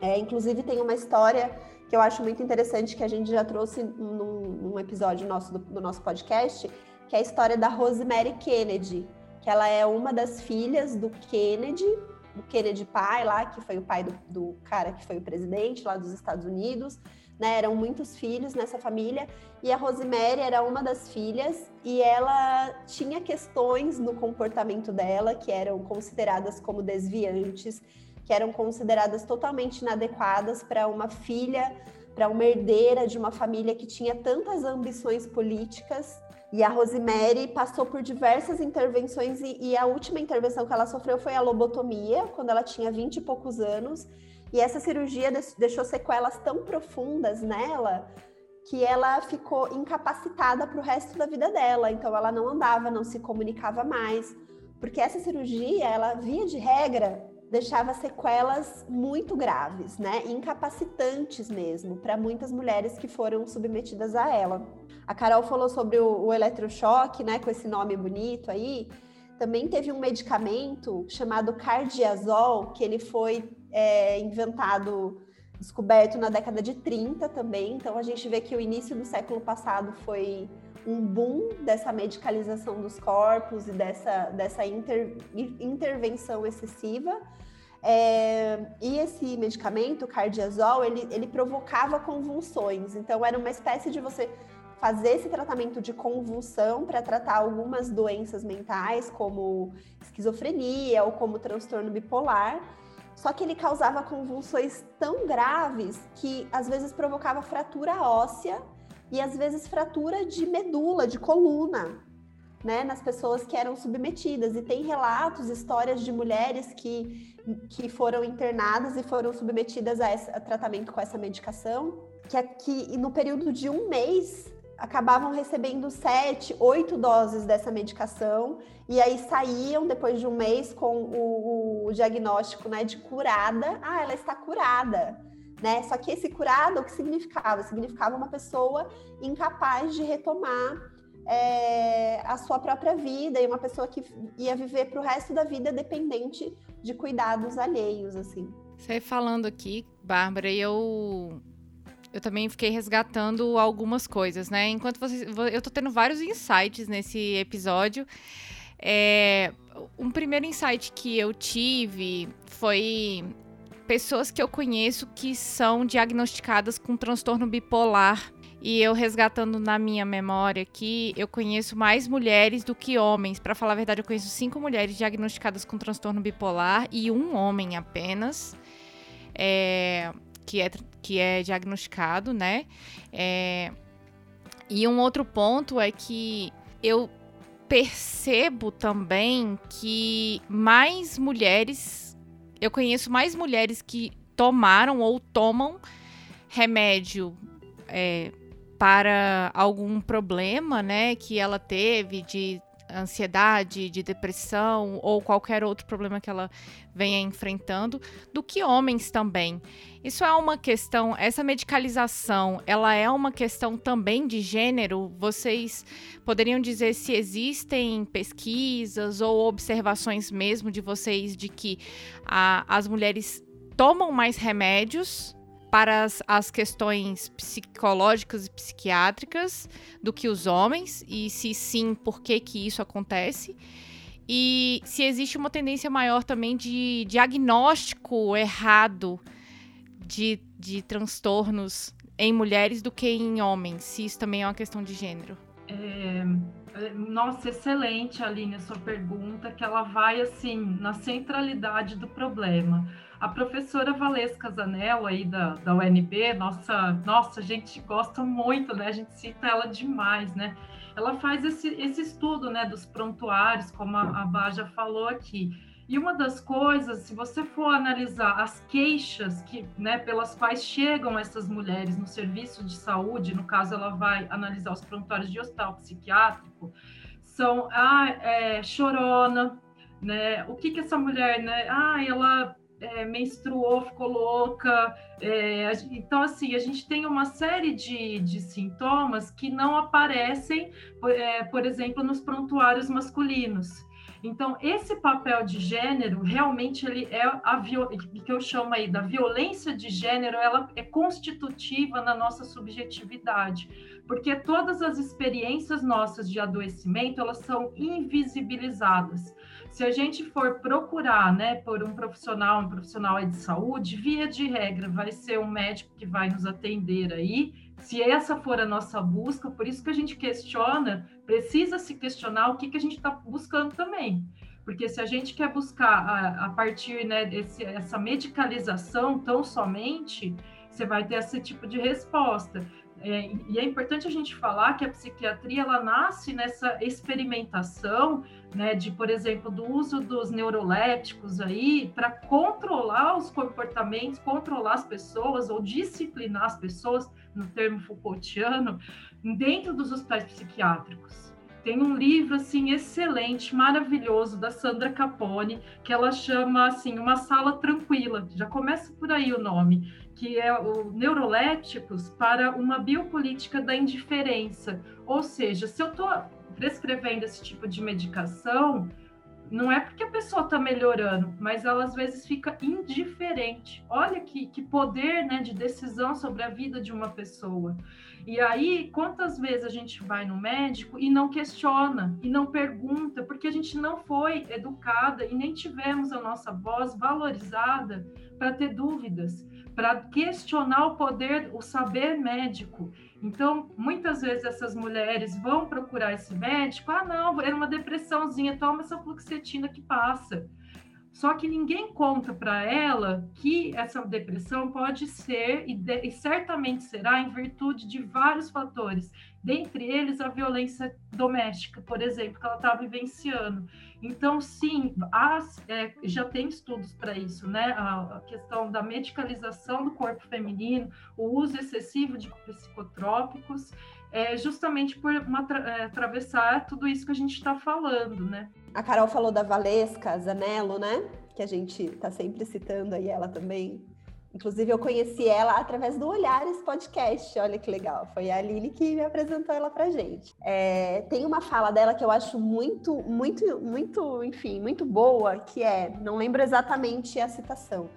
É, inclusive, tem uma história que eu acho muito interessante que a gente já trouxe num, num episódio nosso do, do nosso podcast, que é a história da Rosemary Kennedy, que ela é uma das filhas do Kennedy, do Kennedy pai lá, que foi o pai do, do cara que foi o presidente lá dos Estados Unidos né? Eram muitos filhos nessa família e a Rosemary era uma das filhas e ela tinha questões no comportamento dela que eram consideradas como desviantes, que eram consideradas totalmente inadequadas para uma filha, para uma herdeira de uma família que tinha tantas ambições políticas E a Rosemary passou por diversas intervenções e, e, a última intervenção que ela sofreu foi a lobotomia, quando ela tinha 20 e poucos anos. E essa cirurgia deixou sequelas tão profundas nela que ela ficou incapacitada para o resto da vida dela. Então ela não andava, não se comunicava mais, porque essa cirurgia, ela via de regra, deixava sequelas muito graves, né? Incapacitantes mesmo para muitas mulheres que foram submetidas a ela. A Carol falou sobre o, o eletrochoque, né? Com esse nome bonito aí. Também teve um medicamento chamado cardiazol, que ele foi é, inventado, descoberto na década de 30 também. Então a gente vê que o início do século passado foi um boom dessa medicalização dos corpos e dessa, dessa inter, intervenção excessiva. É, e esse medicamento, o cardiazol, ele, ele provocava convulsões. Então, era uma espécie de você fazer esse tratamento de convulsão para tratar algumas doenças mentais, como esquizofrenia ou como transtorno bipolar. Só que ele causava convulsões tão graves que às vezes provocava fratura óssea e às vezes fratura de medula, de coluna, né, nas pessoas que eram submetidas. E tem relatos, histórias de mulheres que, que foram internadas e foram submetidas a, esse, a tratamento com essa medicação, que, que no período de um mês acabavam recebendo sete, oito doses dessa medicação e aí saíam depois de um mês com o, o diagnóstico né, de curada. Ah, ela está curada né? Só que esse curado, o que significava? Significava uma pessoa incapaz de retomar é, a sua própria vida e uma pessoa que ia viver para o resto da vida dependente de cuidados alheios, assim. Você falando aqui, Bárbara, eu eu também fiquei resgatando algumas coisas, né? Enquanto você, eu tô tendo vários insights nesse episódio. É, um primeiro insight que eu tive foi pessoas que eu conheço que são diagnosticadas com transtorno bipolar. E eu resgatando na minha memória aqui, eu conheço mais mulheres do que homens. Para falar a verdade, eu conheço cinco mulheres diagnosticadas com transtorno bipolar e um homem apenas. É, que, é, que é diagnosticado, né? É, e um outro ponto é que eu percebo também que mais mulheres eu conheço mais mulheres que tomaram ou tomam remédio é, para algum problema, né, que ela teve de ansiedade, de depressão ou qualquer outro problema que ela venha enfrentando, do que homens também. Isso é uma questão, essa medicalização, ela é uma questão também de gênero? Vocês poderiam dizer se existem pesquisas ou observações mesmo de vocês de que a, as mulheres tomam mais remédios para as, as, questões psicológicas e psiquiátricas do que os homens e se sim, por que que isso acontece? E se existe uma tendência maior também de diagnóstico errado de, de transtornos em mulheres do que em homens, se isso também é uma questão de gênero. É, nossa, excelente, Aline, a sua pergunta, que ela vai assim na centralidade do problema. A professora Valesca Zanello aí da, da UNB, nossa, nossa, a gente gosta muito, né? A gente cita ela demais, né? Ela faz esse, esse estudo, né, dos prontuários, como a, a Baja falou aqui. E uma das coisas, se você for analisar as queixas que, né, pelas quais chegam essas mulheres no serviço de saúde, no caso ela vai analisar os prontuários de hospital psiquiátrico, são ah, é, chorona, né? O que que essa mulher, né? Ah, ela é, menstruou, ficou louca. É, então, assim, a gente tem uma série de, de sintomas que não aparecem, é, por exemplo, nos prontuários masculinos. Então, esse papel de gênero, realmente, ele é a que eu chamo aí da violência de gênero, ela é constitutiva na nossa subjetividade, porque todas as experiências nossas de adoecimento, elas são invisibilizadas. Se a gente for procurar, né, por um profissional, um profissional de saúde, via de regra, vai ser um médico que vai nos atender aí. Se essa for a nossa busca, por isso que a gente questiona, precisa se questionar o que, que a gente está buscando também. Porque se a gente quer buscar a, a partir né, desse, essa medicalização tão somente, você vai ter esse tipo de resposta. É, e é importante a gente falar que a psiquiatria ela nasce nessa experimentação, né, de, por exemplo, do uso dos neurolépticos aí para controlar os comportamentos, controlar as pessoas ou disciplinar as pessoas, no termo Foucaultiano, dentro dos hospitais psiquiátricos. Tem um livro assim excelente, maravilhoso da Sandra Capone, que ela chama assim Uma Sala Tranquila. Já começa por aí o nome que é o neurolépticos para uma biopolítica da indiferença. Ou seja, se eu estou prescrevendo esse tipo de medicação, não é porque a pessoa está melhorando, mas ela às vezes fica indiferente. Olha que, que poder né, de decisão sobre a vida de uma pessoa. E aí, quantas vezes a gente vai no médico e não questiona, e não pergunta, porque a gente não foi educada e nem tivemos a nossa voz valorizada para ter dúvidas para questionar o poder, o saber médico. Então, muitas vezes essas mulheres vão procurar esse médico, ah, não, é uma depressãozinha, toma essa fluoxetina que passa. Só que ninguém conta para ela que essa depressão pode ser, e, de, e, certamente será, em virtude de vários fatores, dentre eles a violência doméstica, por exemplo, que ela está vivenciando. Então, sim, é, já tem estudos para isso, né? A, a, questão da medicalização do corpo feminino, o uso excessivo de psicotrópicos, é, justamente por uma, é, atravessar tudo isso que a gente está falando, né? A Carol falou da Valesca Zanello, né? Que a gente está sempre citando aí ela também Inclusive, eu conheci ela através do Olhares Podcast. Olha que legal. Foi a Lili que me apresentou ela pra gente. É, tem uma fala dela que eu acho muito, muito, muito, enfim, muito boa, que é, não lembro exatamente a citação,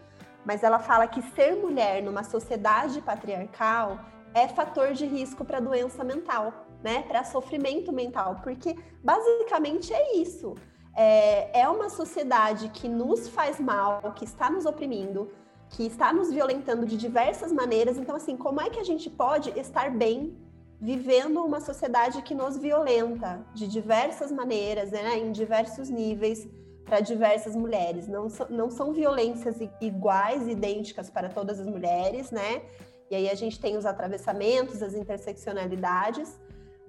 mas ela fala que ser mulher numa sociedade patriarcal é fator de risco para doença mental, né? Para sofrimento mental, porque basicamente é isso. É, é uma sociedade que nos faz mal, que está nos oprimindo que está nos violentando de diversas maneiras. Então, assim, como é que a gente pode estar bem vivendo uma sociedade que nos violenta de diversas maneiras, né, em diversos níveis, para diversas mulheres? Não, não são violências iguais, idênticas para todas as mulheres, né? E aí a gente tem os atravessamentos, as interseccionalidades,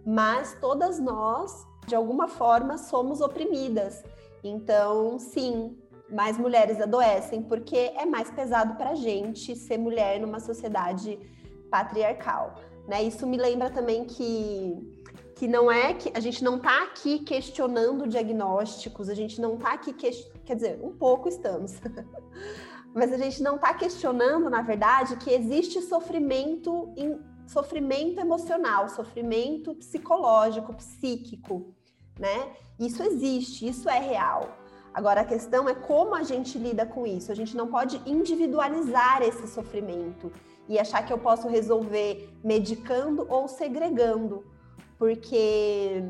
mas todas nós, de alguma forma, somos oprimidas. Então, sim, mais mulheres adoecem, porque é mais pesado para a gente ser mulher numa sociedade patriarcal. Né? Isso me lembra também que, que não é que a gente não está aqui questionando diagnósticos, a gente não está aqui, que, quer dizer, um pouco estamos, mas a gente não está questionando, na verdade, que existe sofrimento, em, sofrimento emocional, sofrimento psicológico, psíquico, né? Isso existe, isso é real. Agora, a questão é como a gente lida com isso. A gente não pode individualizar esse sofrimento e achar que eu posso resolver medicando ou segregando, porque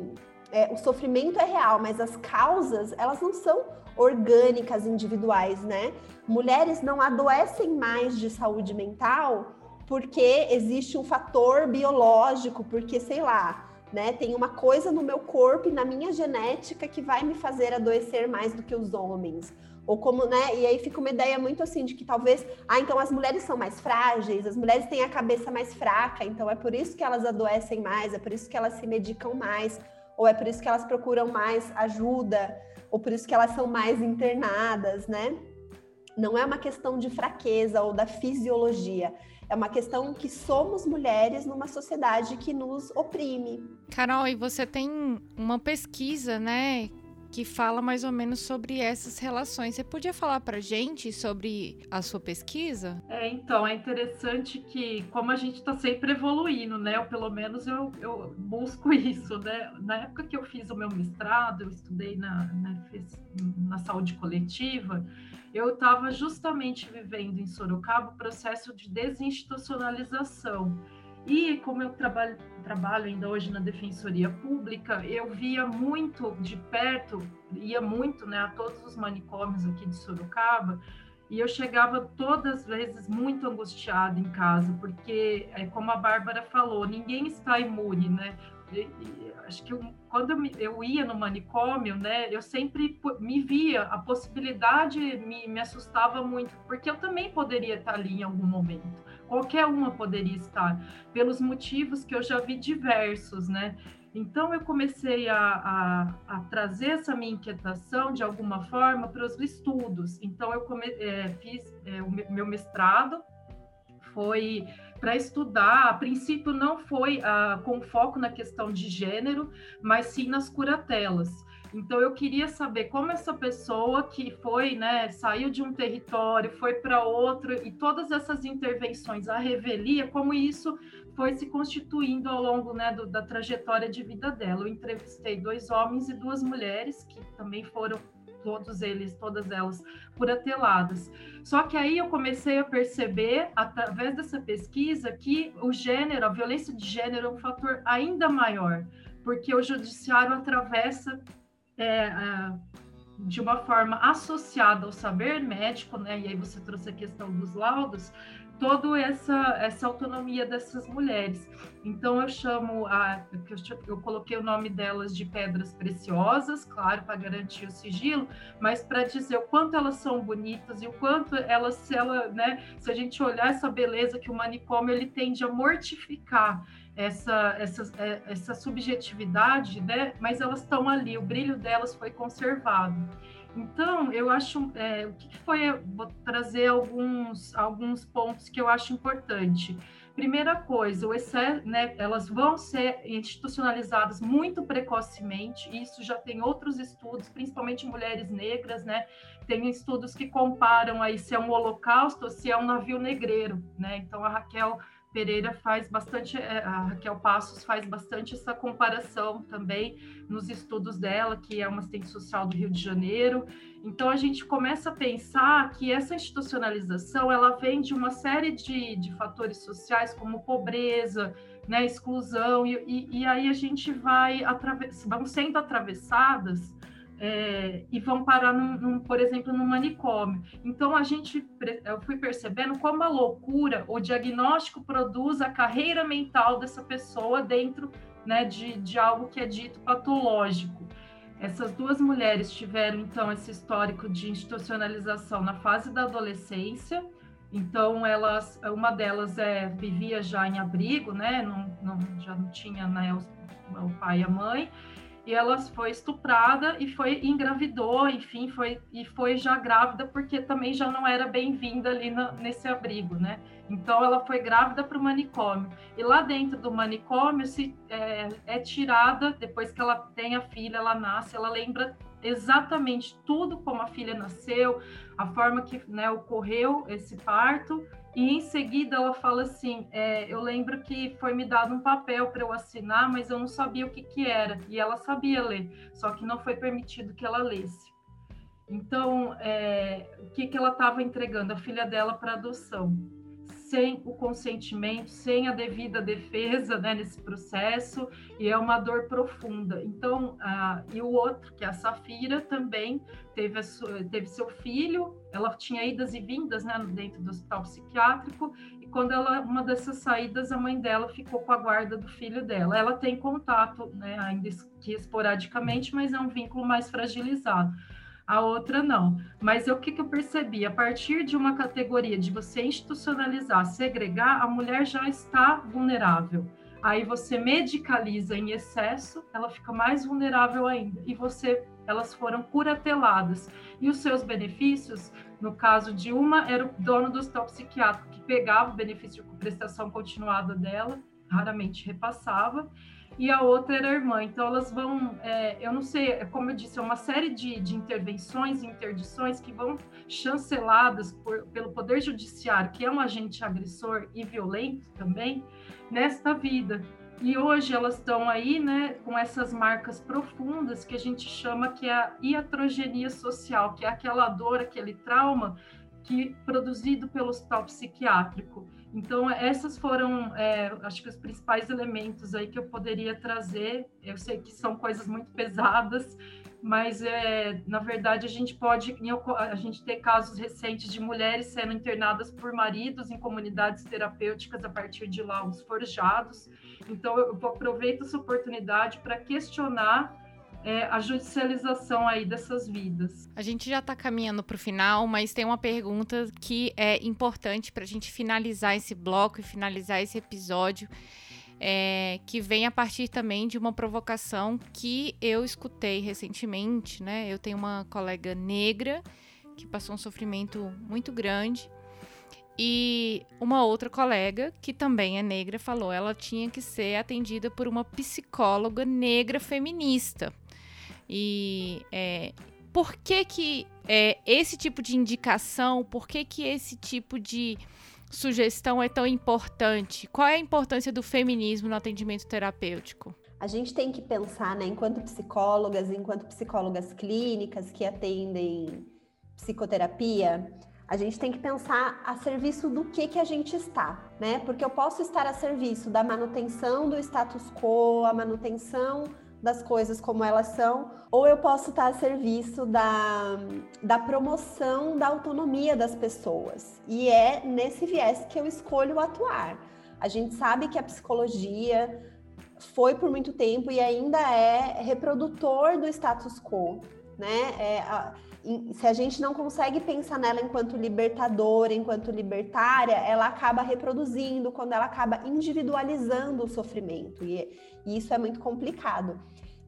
é, o sofrimento é real, mas as causas, elas não são orgânicas, individuais, né? Mulheres não adoecem mais de saúde mental porque existe um fator biológico, porque, sei lá, né? Tem uma coisa no meu corpo e na minha genética que vai me fazer adoecer mais do que os homens. Ou como, né? E aí fica uma ideia muito assim de que talvez, ah, então as mulheres são mais frágeis, as mulheres têm a cabeça mais fraca, então é por isso que elas adoecem mais, é por isso que elas se medicam mais, ou é por isso que elas procuram mais ajuda, ou por isso que elas são mais internadas, né? Não é uma questão de fraqueza ou da fisiologia, é uma questão que somos mulheres numa sociedade que nos oprime. Carol, e você tem uma pesquisa, né, que fala mais ou menos sobre essas relações. Você podia falar para gente sobre a sua pesquisa? É, então, é interessante que, como a gente está sempre evoluindo, né? Ou pelo menos eu, eu busco isso, né? Na época que eu fiz o meu mestrado, eu estudei na, na, na saúde coletiva, eu estava justamente vivendo em Sorocaba o processo de desinstitucionalização. E como eu trabalho, trabalho ainda hoje na Defensoria Pública, eu via muito de perto, ia muito né, a todos os manicômios aqui de Sorocaba, e eu chegava todas as vezes muito angustiada em casa, porque, é, como a Bárbara falou, ninguém está imune, né? acho que eu, quando eu, eu, ia no manicômio, né, eu sempre me via, a possibilidade me, me assustava muito, porque eu também poderia estar ali em algum momento, qualquer uma poderia estar, pelos motivos que eu já vi diversos, né? Então, eu comecei a, a, a, trazer essa minha inquietação, de alguma forma, para os estudos. Então, eu come, é, fiz é, o meu mestrado, foi para estudar, a princípio não foi ah, com foco na questão de gênero, mas sim nas curatelas. Então eu queria saber como essa pessoa que foi, né, saiu de um território, foi para outro e todas essas intervenções, a revelia, como isso foi se constituindo ao longo, né, do, da trajetória de vida dela. Eu entrevistei dois homens e duas mulheres que também foram todos eles, todas elas curateladas. Só que aí eu comecei a perceber, através dessa pesquisa, que o gênero, a violência de gênero é um fator ainda maior, porque o judiciário atravessa é, de uma forma associada ao saber médico, né? E aí você trouxe a questão dos laudos, toda essa, essa autonomia dessas mulheres. Então eu chamo a eu, eu coloquei o nome delas de pedras preciosas, claro, para garantir o sigilo, mas para dizer o quanto elas são bonitas e o quanto elas se ela, né, se a gente olhar essa beleza que o manicômio ele tende a mortificar essa, essa, é, essa subjetividade, né? Mas elas estão ali, o brilho delas foi conservado. Então, eu acho, é, o que foi, vou trazer alguns, alguns pontos que eu acho importante. Primeira coisa, o excesso, né, elas vão ser institucionalizadas muito precocemente, isso já tem outros estudos, principalmente mulheres negras, né, tem estudos que comparam aí se é um holocausto ou se é um navio negreiro, né, então a Raquel Pereira faz bastante, é, a Raquel Passos faz bastante essa comparação também nos estudos dela, que é uma assistente social do Rio de Janeiro. Então a gente começa a pensar que essa institucionalização ela vem de uma série de, de fatores sociais como pobreza, né, exclusão, e, e, e aí a gente vai vão sendo atravessadas é, e vão parar, num, num, por exemplo, no manicômio. Então, a gente, eu fui percebendo como a loucura, o diagnóstico produz a carreira mental dessa pessoa dentro né, de, de algo que é dito patológico. Essas duas mulheres tiveram, então, esse histórico de institucionalização na fase da adolescência, então, elas, uma delas é, vivia já em abrigo, né? Não, não, já não tinha né, o, o pai e a mãe, e ela foi estuprada e foi engravidou, enfim, foi e foi já grávida porque também já não era bem-vinda ali na, nesse abrigo, né? Então ela foi grávida para o manicômio e lá dentro do manicômio se é, é tirada depois que ela tem a filha, ela nasce, ela lembra exatamente tudo como a filha nasceu, a forma que né, ocorreu esse parto e em seguida ela fala assim: é, eu lembro que foi me dado um papel para eu assinar, mas eu não sabia o que, que era. E ela sabia ler, só que não foi permitido que ela lesse. Então, é, o que, que ela estava entregando? A filha dela para adoção sem o consentimento, sem a devida defesa né, nesse processo, e é uma dor profunda. Então, e o outro, que é a Safira, também teve, sua, teve seu filho, ela tinha idas e vindas né, dentro do hospital psiquiátrico, e quando ela, uma dessas saídas, a mãe dela ficou com a guarda do filho dela. Ela tem contato, né, ainda que esporadicamente, mas é um vínculo mais fragilizado a outra não. Mas o que, que eu percebi? A partir de uma categoria de você institucionalizar, segregar, a mulher já está vulnerável. Aí você medicaliza em excesso, ela fica mais vulnerável ainda. E você, elas foram curateladas. E os seus benefícios, no caso de uma, era o dono do hospital psiquiátrico, que pegava o benefício de prestação continuada dela, raramente repassava, e a outra era a irmã. Então, elas vão, é, eu não sei, é como eu disse, é uma série de, de intervenções e interdições que vão chanceladas por, pelo Poder Judiciário, que é um agente agressor e violento também, nesta vida. E hoje elas estão aí, né, com essas marcas profundas que a gente chama que é a iatrogenia social, que é aquela dor, aquele trauma que produzido pelo hospital psiquiátrico. Então, essas foram, é, acho que os principais elementos aí que eu poderia trazer. Eu sei que são coisas muito pesadas, mas é, na verdade a gente pode a gente ter casos recentes de mulheres sendo internadas por maridos em comunidades terapêuticas a partir de lá os forjados. Então eu aproveito essa oportunidade para questionar é, a judicialização aí dessas vidas. A gente já está caminhando para o final, mas tem uma pergunta que é importante para a gente finalizar esse bloco e finalizar esse episódio. É, que vem a partir também de uma provocação que eu escutei recentemente, né? Eu tenho uma colega negra que passou um sofrimento muito grande e uma outra colega, que também é negra, falou ela tinha que ser atendida por uma psicóloga negra feminista. E é, por que que é, esse tipo de indicação, por que que esse tipo de sugestão é tão importante? Qual é a importância do feminismo no atendimento terapêutico? A gente tem que pensar, né, enquanto psicólogas, enquanto psicólogas clínicas que atendem psicoterapia, a gente tem que pensar a serviço do que que a gente está, né? Porque eu posso estar a serviço da manutenção do status quo, a manutenção das coisas como elas são, ou eu posso estar a serviço da, da promoção da autonomia das pessoas. E é nesse viés que eu escolho atuar. A gente sabe que a psicologia foi por muito tempo e ainda é reprodutor do status quo, né? É, a, se a gente não consegue pensar nela enquanto libertadora, enquanto libertária, ela acaba reproduzindo, quando ela acaba individualizando o sofrimento. E, e isso é muito complicado.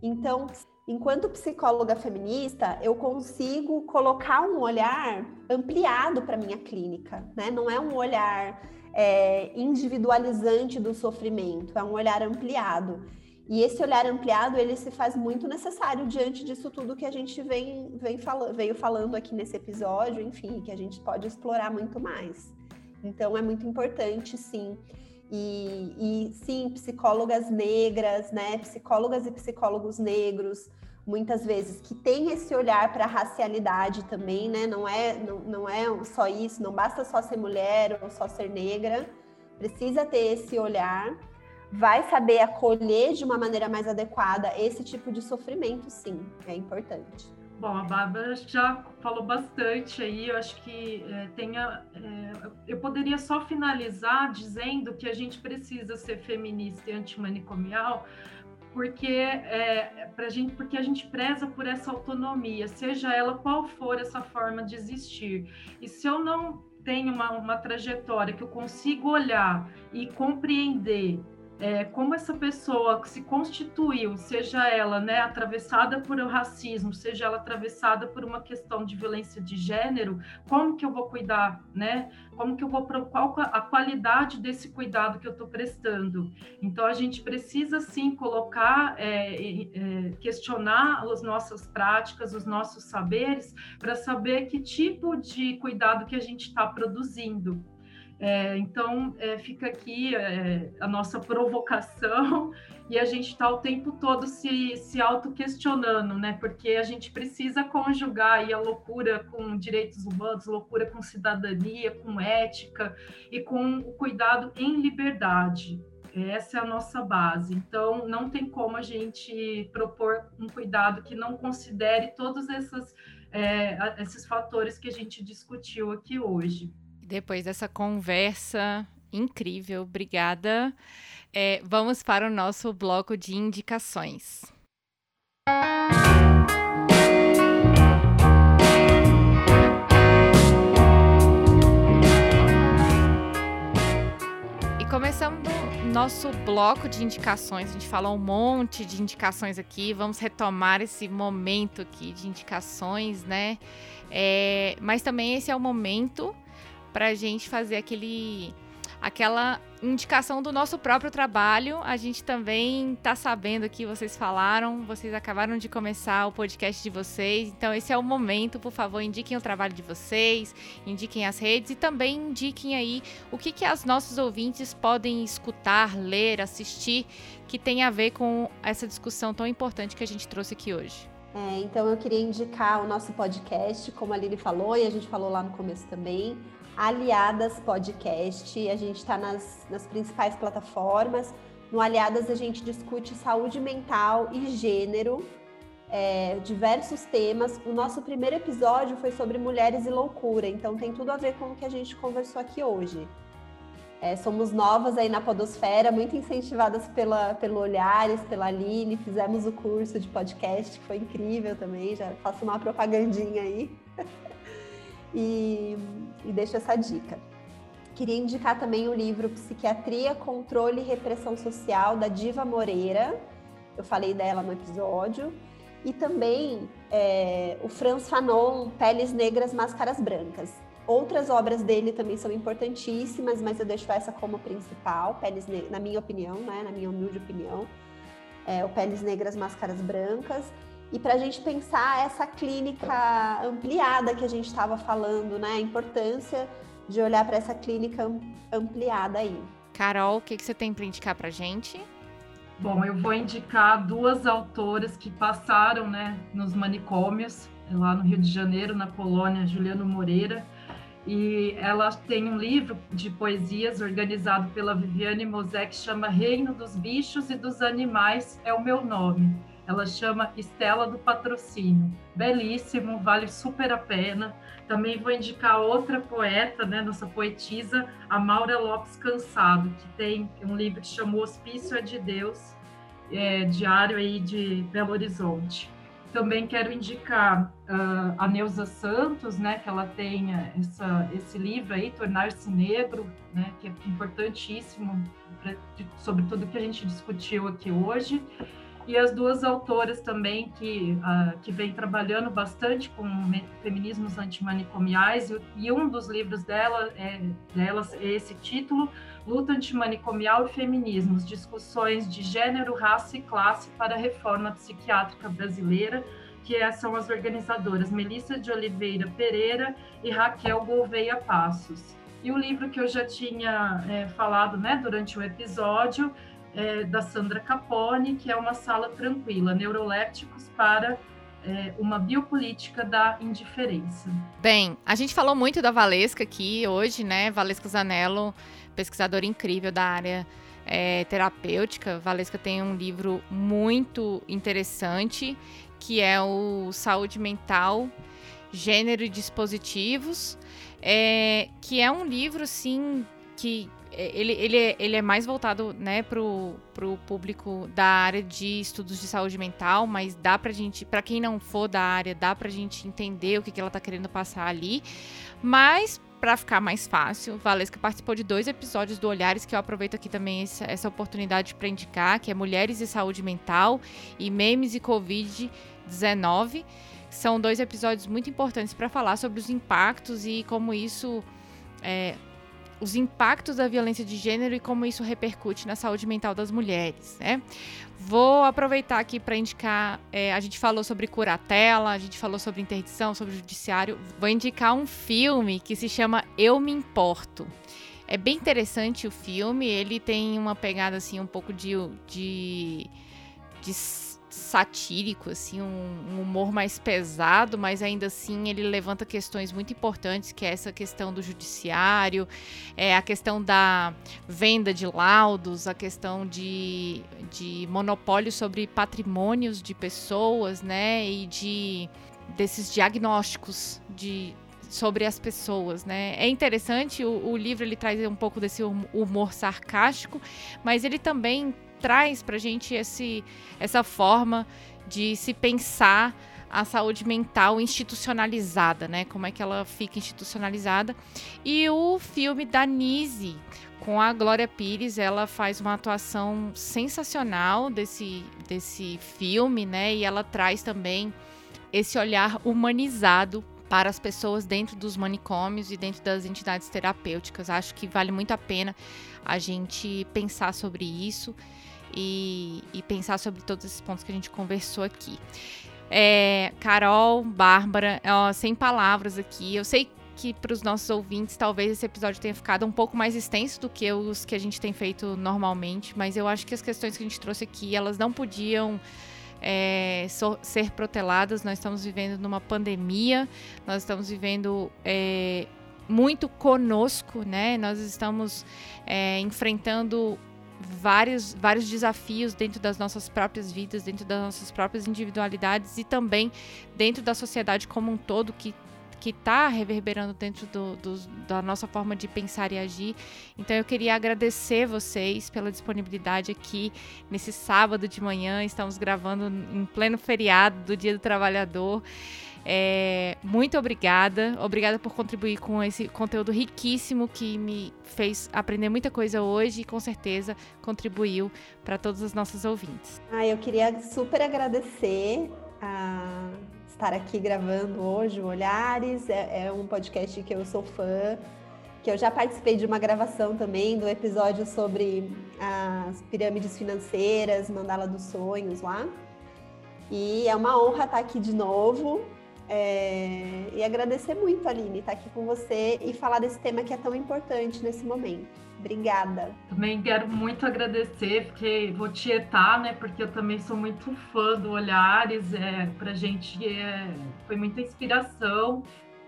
Então, enquanto psicóloga feminista, eu consigo colocar um olhar ampliado para minha clínica, né? Não é um olhar é, individualizante do sofrimento, é um olhar ampliado. E esse olhar ampliado, ele se faz muito necessário diante disso tudo que a gente vem, vem fala, veio falando aqui nesse episódio, enfim, que a gente pode explorar muito mais. Então, é muito importante, sim. E, e sim, psicólogas negras, né? Psicólogas e psicólogos negros, muitas vezes, que têm esse olhar para a racialidade também, né? Não é, não, não é só isso, não basta só ser mulher ou só ser negra, precisa ter esse olhar vai saber acolher de uma maneira mais adequada esse tipo de sofrimento, sim, é importante. Bom, a Bárbara já falou bastante aí, eu acho que é, tenha, é, eu poderia só finalizar dizendo que a gente precisa ser feminista e antimanicomial, porque é, pra gente, porque a gente preza por essa autonomia, seja ela qual for essa forma de existir. E se eu não tenho uma, uma trajetória que eu consigo olhar e compreender é, como essa pessoa se constituiu, seja ela né, atravessada por um racismo, seja ela atravessada por uma questão de violência de gênero, como que eu vou cuidar, né? Como que eu vou qual a qualidade desse cuidado que eu estou prestando? Então a gente precisa sim colocar, é, é, questionar as nossas práticas, os nossos saberes, para saber que tipo de cuidado que a gente está produzindo. É, então, é, fica aqui é, a nossa provocação e a gente está o tempo todo se, se auto-questionando, né? Porque a gente precisa conjugar aí a loucura com direitos humanos, loucura com cidadania, com ética e com o cuidado em liberdade. Essa é a nossa base. Então, não tem como a gente propor um cuidado que não considere todos esses, é, esses fatores que a gente discutiu aqui hoje. Depois dessa conversa incrível, obrigada. É, vamos para o nosso bloco de indicações. E começando nosso bloco de indicações, a gente falou um monte de indicações aqui, vamos retomar esse momento aqui de indicações, né? É, mas também esse é o momento para a gente fazer aquele aquela indicação do nosso próprio trabalho. A gente também está sabendo que vocês falaram, vocês acabaram de começar o podcast de vocês, então esse é o momento, por favor, indiquem o trabalho de vocês, indiquem as redes e também indiquem aí o que, que os nossos ouvintes podem escutar, ler, assistir, que tem a ver com essa discussão tão importante que a gente trouxe aqui hoje. É, então eu queria indicar o nosso podcast, como a Lili falou e a gente falou lá no começo também, Aliadas Podcast. A gente está nas, nas principais plataformas. No Aliadas a gente discute saúde mental e gênero. é, diversos temas. O nosso primeiro episódio foi sobre mulheres e loucura, então tem tudo a ver com o que a gente conversou aqui hoje. É, somos novas aí na Podosfera, muito incentivadas pela, pelo Olhares, pela Aline. Fizemos o curso de podcast, que foi incrível também. Já faço uma propagandinha aí. E, e deixo essa dica. Queria indicar também o livro Psiquiatria, Controle e Repressão Social, da Diva Moreira. Eu falei dela no episódio. E também é, o Franz Fanon, Peles Negras, Máscaras Brancas. Outras obras dele também são importantíssimas, mas eu deixo essa como principal, Peles na minha opinião, né, na minha humilde opinião. É, o Peles Negras, Máscaras Brancas. E para a gente pensar essa clínica ampliada que a gente estava falando, né, a importância de olhar para essa clínica ampliada aí. Carol, o que, que você tem para indicar para gente? Bom, eu vou indicar duas autoras que passaram né, nos manicômios, lá no Rio de Janeiro, na colônia Juliano Moreira. E ela tem um livro de poesias organizado pela Viviane Mosé que chama Reino dos Bichos e dos Animais é o meu nome. Ela chama Estela do Patrocínio. Belíssimo, vale super a pena. Também vou indicar outra poeta, né, nossa poetisa, a Maura Lopes Cansado, que tem um livro que chama O Hospício é de Deus, é, diário aí de Belo Horizonte. Também quero indicar uh, a Neuza Santos, né, que ela tem essa, esse livro aí, Tornar-se Negro, né, que é importantíssimo sobre tudo que a gente discutiu aqui hoje e as duas autoras também que, uh, que vem trabalhando bastante com feminismos antimanicomiais, e, e um dos livros dela, é, delas é esse título, Luta Antimanicomial e Feminismos, Discussões de Gênero, Raça e Classe para a Reforma Psiquiátrica Brasileira, que é, são as organizadoras Melissa de Oliveira Pereira e Raquel Gouveia Passos. E o livro que eu já tinha é, falado né, durante o episódio é, da Sandra Capone, que é uma sala tranquila, neurolépticos para é, uma biopolítica da indiferença. Bem, a gente falou muito da Valesca aqui hoje, né? Valesca Zanello, pesquisadora incrível da área é, terapêutica. Valesca tem um livro muito interessante que é o Saúde Mental, Gênero e Dispositivos, é, que é um livro, sim, que ele, ele, é, ele é mais voltado né, para o público da área de estudos de saúde mental, mas dá pra gente, para quem não for da área, dá pra gente entender o que, que ela tá querendo passar ali. Mas, para ficar mais fácil, Valesca participou de dois episódios do Olhares, que eu aproveito aqui também essa, essa oportunidade para indicar, que é Mulheres e Saúde Mental e Memes e Covid-19. São dois episódios muito importantes para falar sobre os impactos e como isso é, os impactos da violência de gênero e como isso repercute na saúde mental das mulheres, né? Vou aproveitar aqui para indicar, é, a gente falou sobre curatela, a gente falou sobre interdição, sobre judiciário, vou indicar um filme que se chama Eu Me Importo. É bem interessante o filme, ele tem uma pegada assim um pouco de, de, de satírico, assim, um, um, humor mais pesado, mas ainda assim ele levanta questões muito importantes, que é essa questão do judiciário, é a questão da venda de laudos, a questão de, de monopólio sobre patrimônios de pessoas, né, e de desses diagnósticos de sobre as pessoas, né? É interessante, o, o livro ele traz um pouco desse humor sarcástico, mas ele também traz para a gente esse, essa forma de se pensar a saúde mental institucionalizada, né? Como é que ela fica institucionalizada. E o filme da Nise, com a Glória Pires, ela faz uma atuação sensacional desse, desse filme, né? E ela traz também esse olhar humanizado para as pessoas dentro dos manicômios e dentro das entidades terapêuticas. Acho que vale muito a pena a gente pensar sobre isso e, e pensar sobre todos esses pontos que a gente conversou aqui. É, Carol, Bárbara, ó, sem palavras aqui. Eu sei que para os nossos ouvintes talvez esse episódio tenha ficado um pouco mais extenso do que os que a gente tem feito normalmente, mas eu acho que as questões que a gente trouxe aqui elas não podiam é, so, ser proteladas. Nós estamos vivendo numa pandemia, nós estamos vivendo é, muito conosco, né? Nós estamos é, enfrentando vários, vários desafios dentro das nossas próprias vidas, dentro das nossas próprias individualidades e também dentro da sociedade como um todo que que está reverberando dentro do, do, da nossa forma de pensar e agir. Então eu queria agradecer vocês pela disponibilidade aqui nesse sábado de manhã. Estamos gravando em pleno feriado do Dia do Trabalhador. É, muito obrigada. Obrigada por contribuir com esse conteúdo riquíssimo que me fez aprender muita coisa hoje e com certeza contribuiu para todos os nossos ouvintes. Ah, eu queria super agradecer a estar aqui gravando hoje o Olhares. É, é um podcast que eu sou fã, que eu já participei de uma gravação também do episódio sobre as pirâmides financeiras, Mandala dos Sonhos lá. E é uma honra estar aqui de novo. É, e agradecer muito, Aline, estar aqui com você e falar desse tema que é tão importante nesse momento. Obrigada. Também quero muito agradecer, porque vou tietar, né? Porque eu também sou muito fã do Olhares. É, Para a gente é, foi muita inspiração.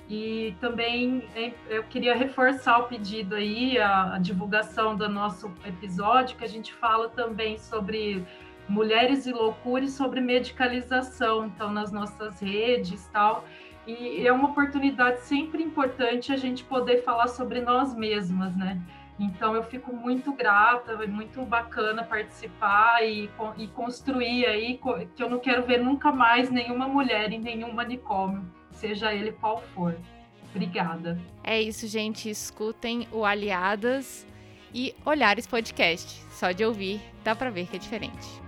E também é, eu queria reforçar o pedido aí, a, a divulgação do nosso episódio, que a gente fala também sobre mulheres e loucura sobre medicalização, então nas nossas redes tal. E é uma oportunidade sempre importante a gente poder falar sobre nós mesmas, né? Então eu fico muito grata, é muito bacana participar e, e construir aí, que eu não quero ver nunca mais nenhuma mulher em nenhum manicômio, seja ele qual for. Obrigada. É isso, gente. Escutem o Aliadas e Olhares Podcast. Só de ouvir, dá para ver que é diferente.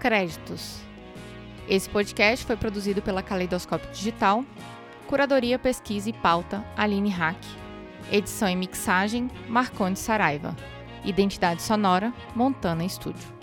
Créditos. Esse podcast foi produzido pela Caleidoscópio Digital. Curadoria, pesquisa e pauta, Aline Hack. Edição e mixagem, Marconde Saraiva. Identidade sonora, Montana Estúdio.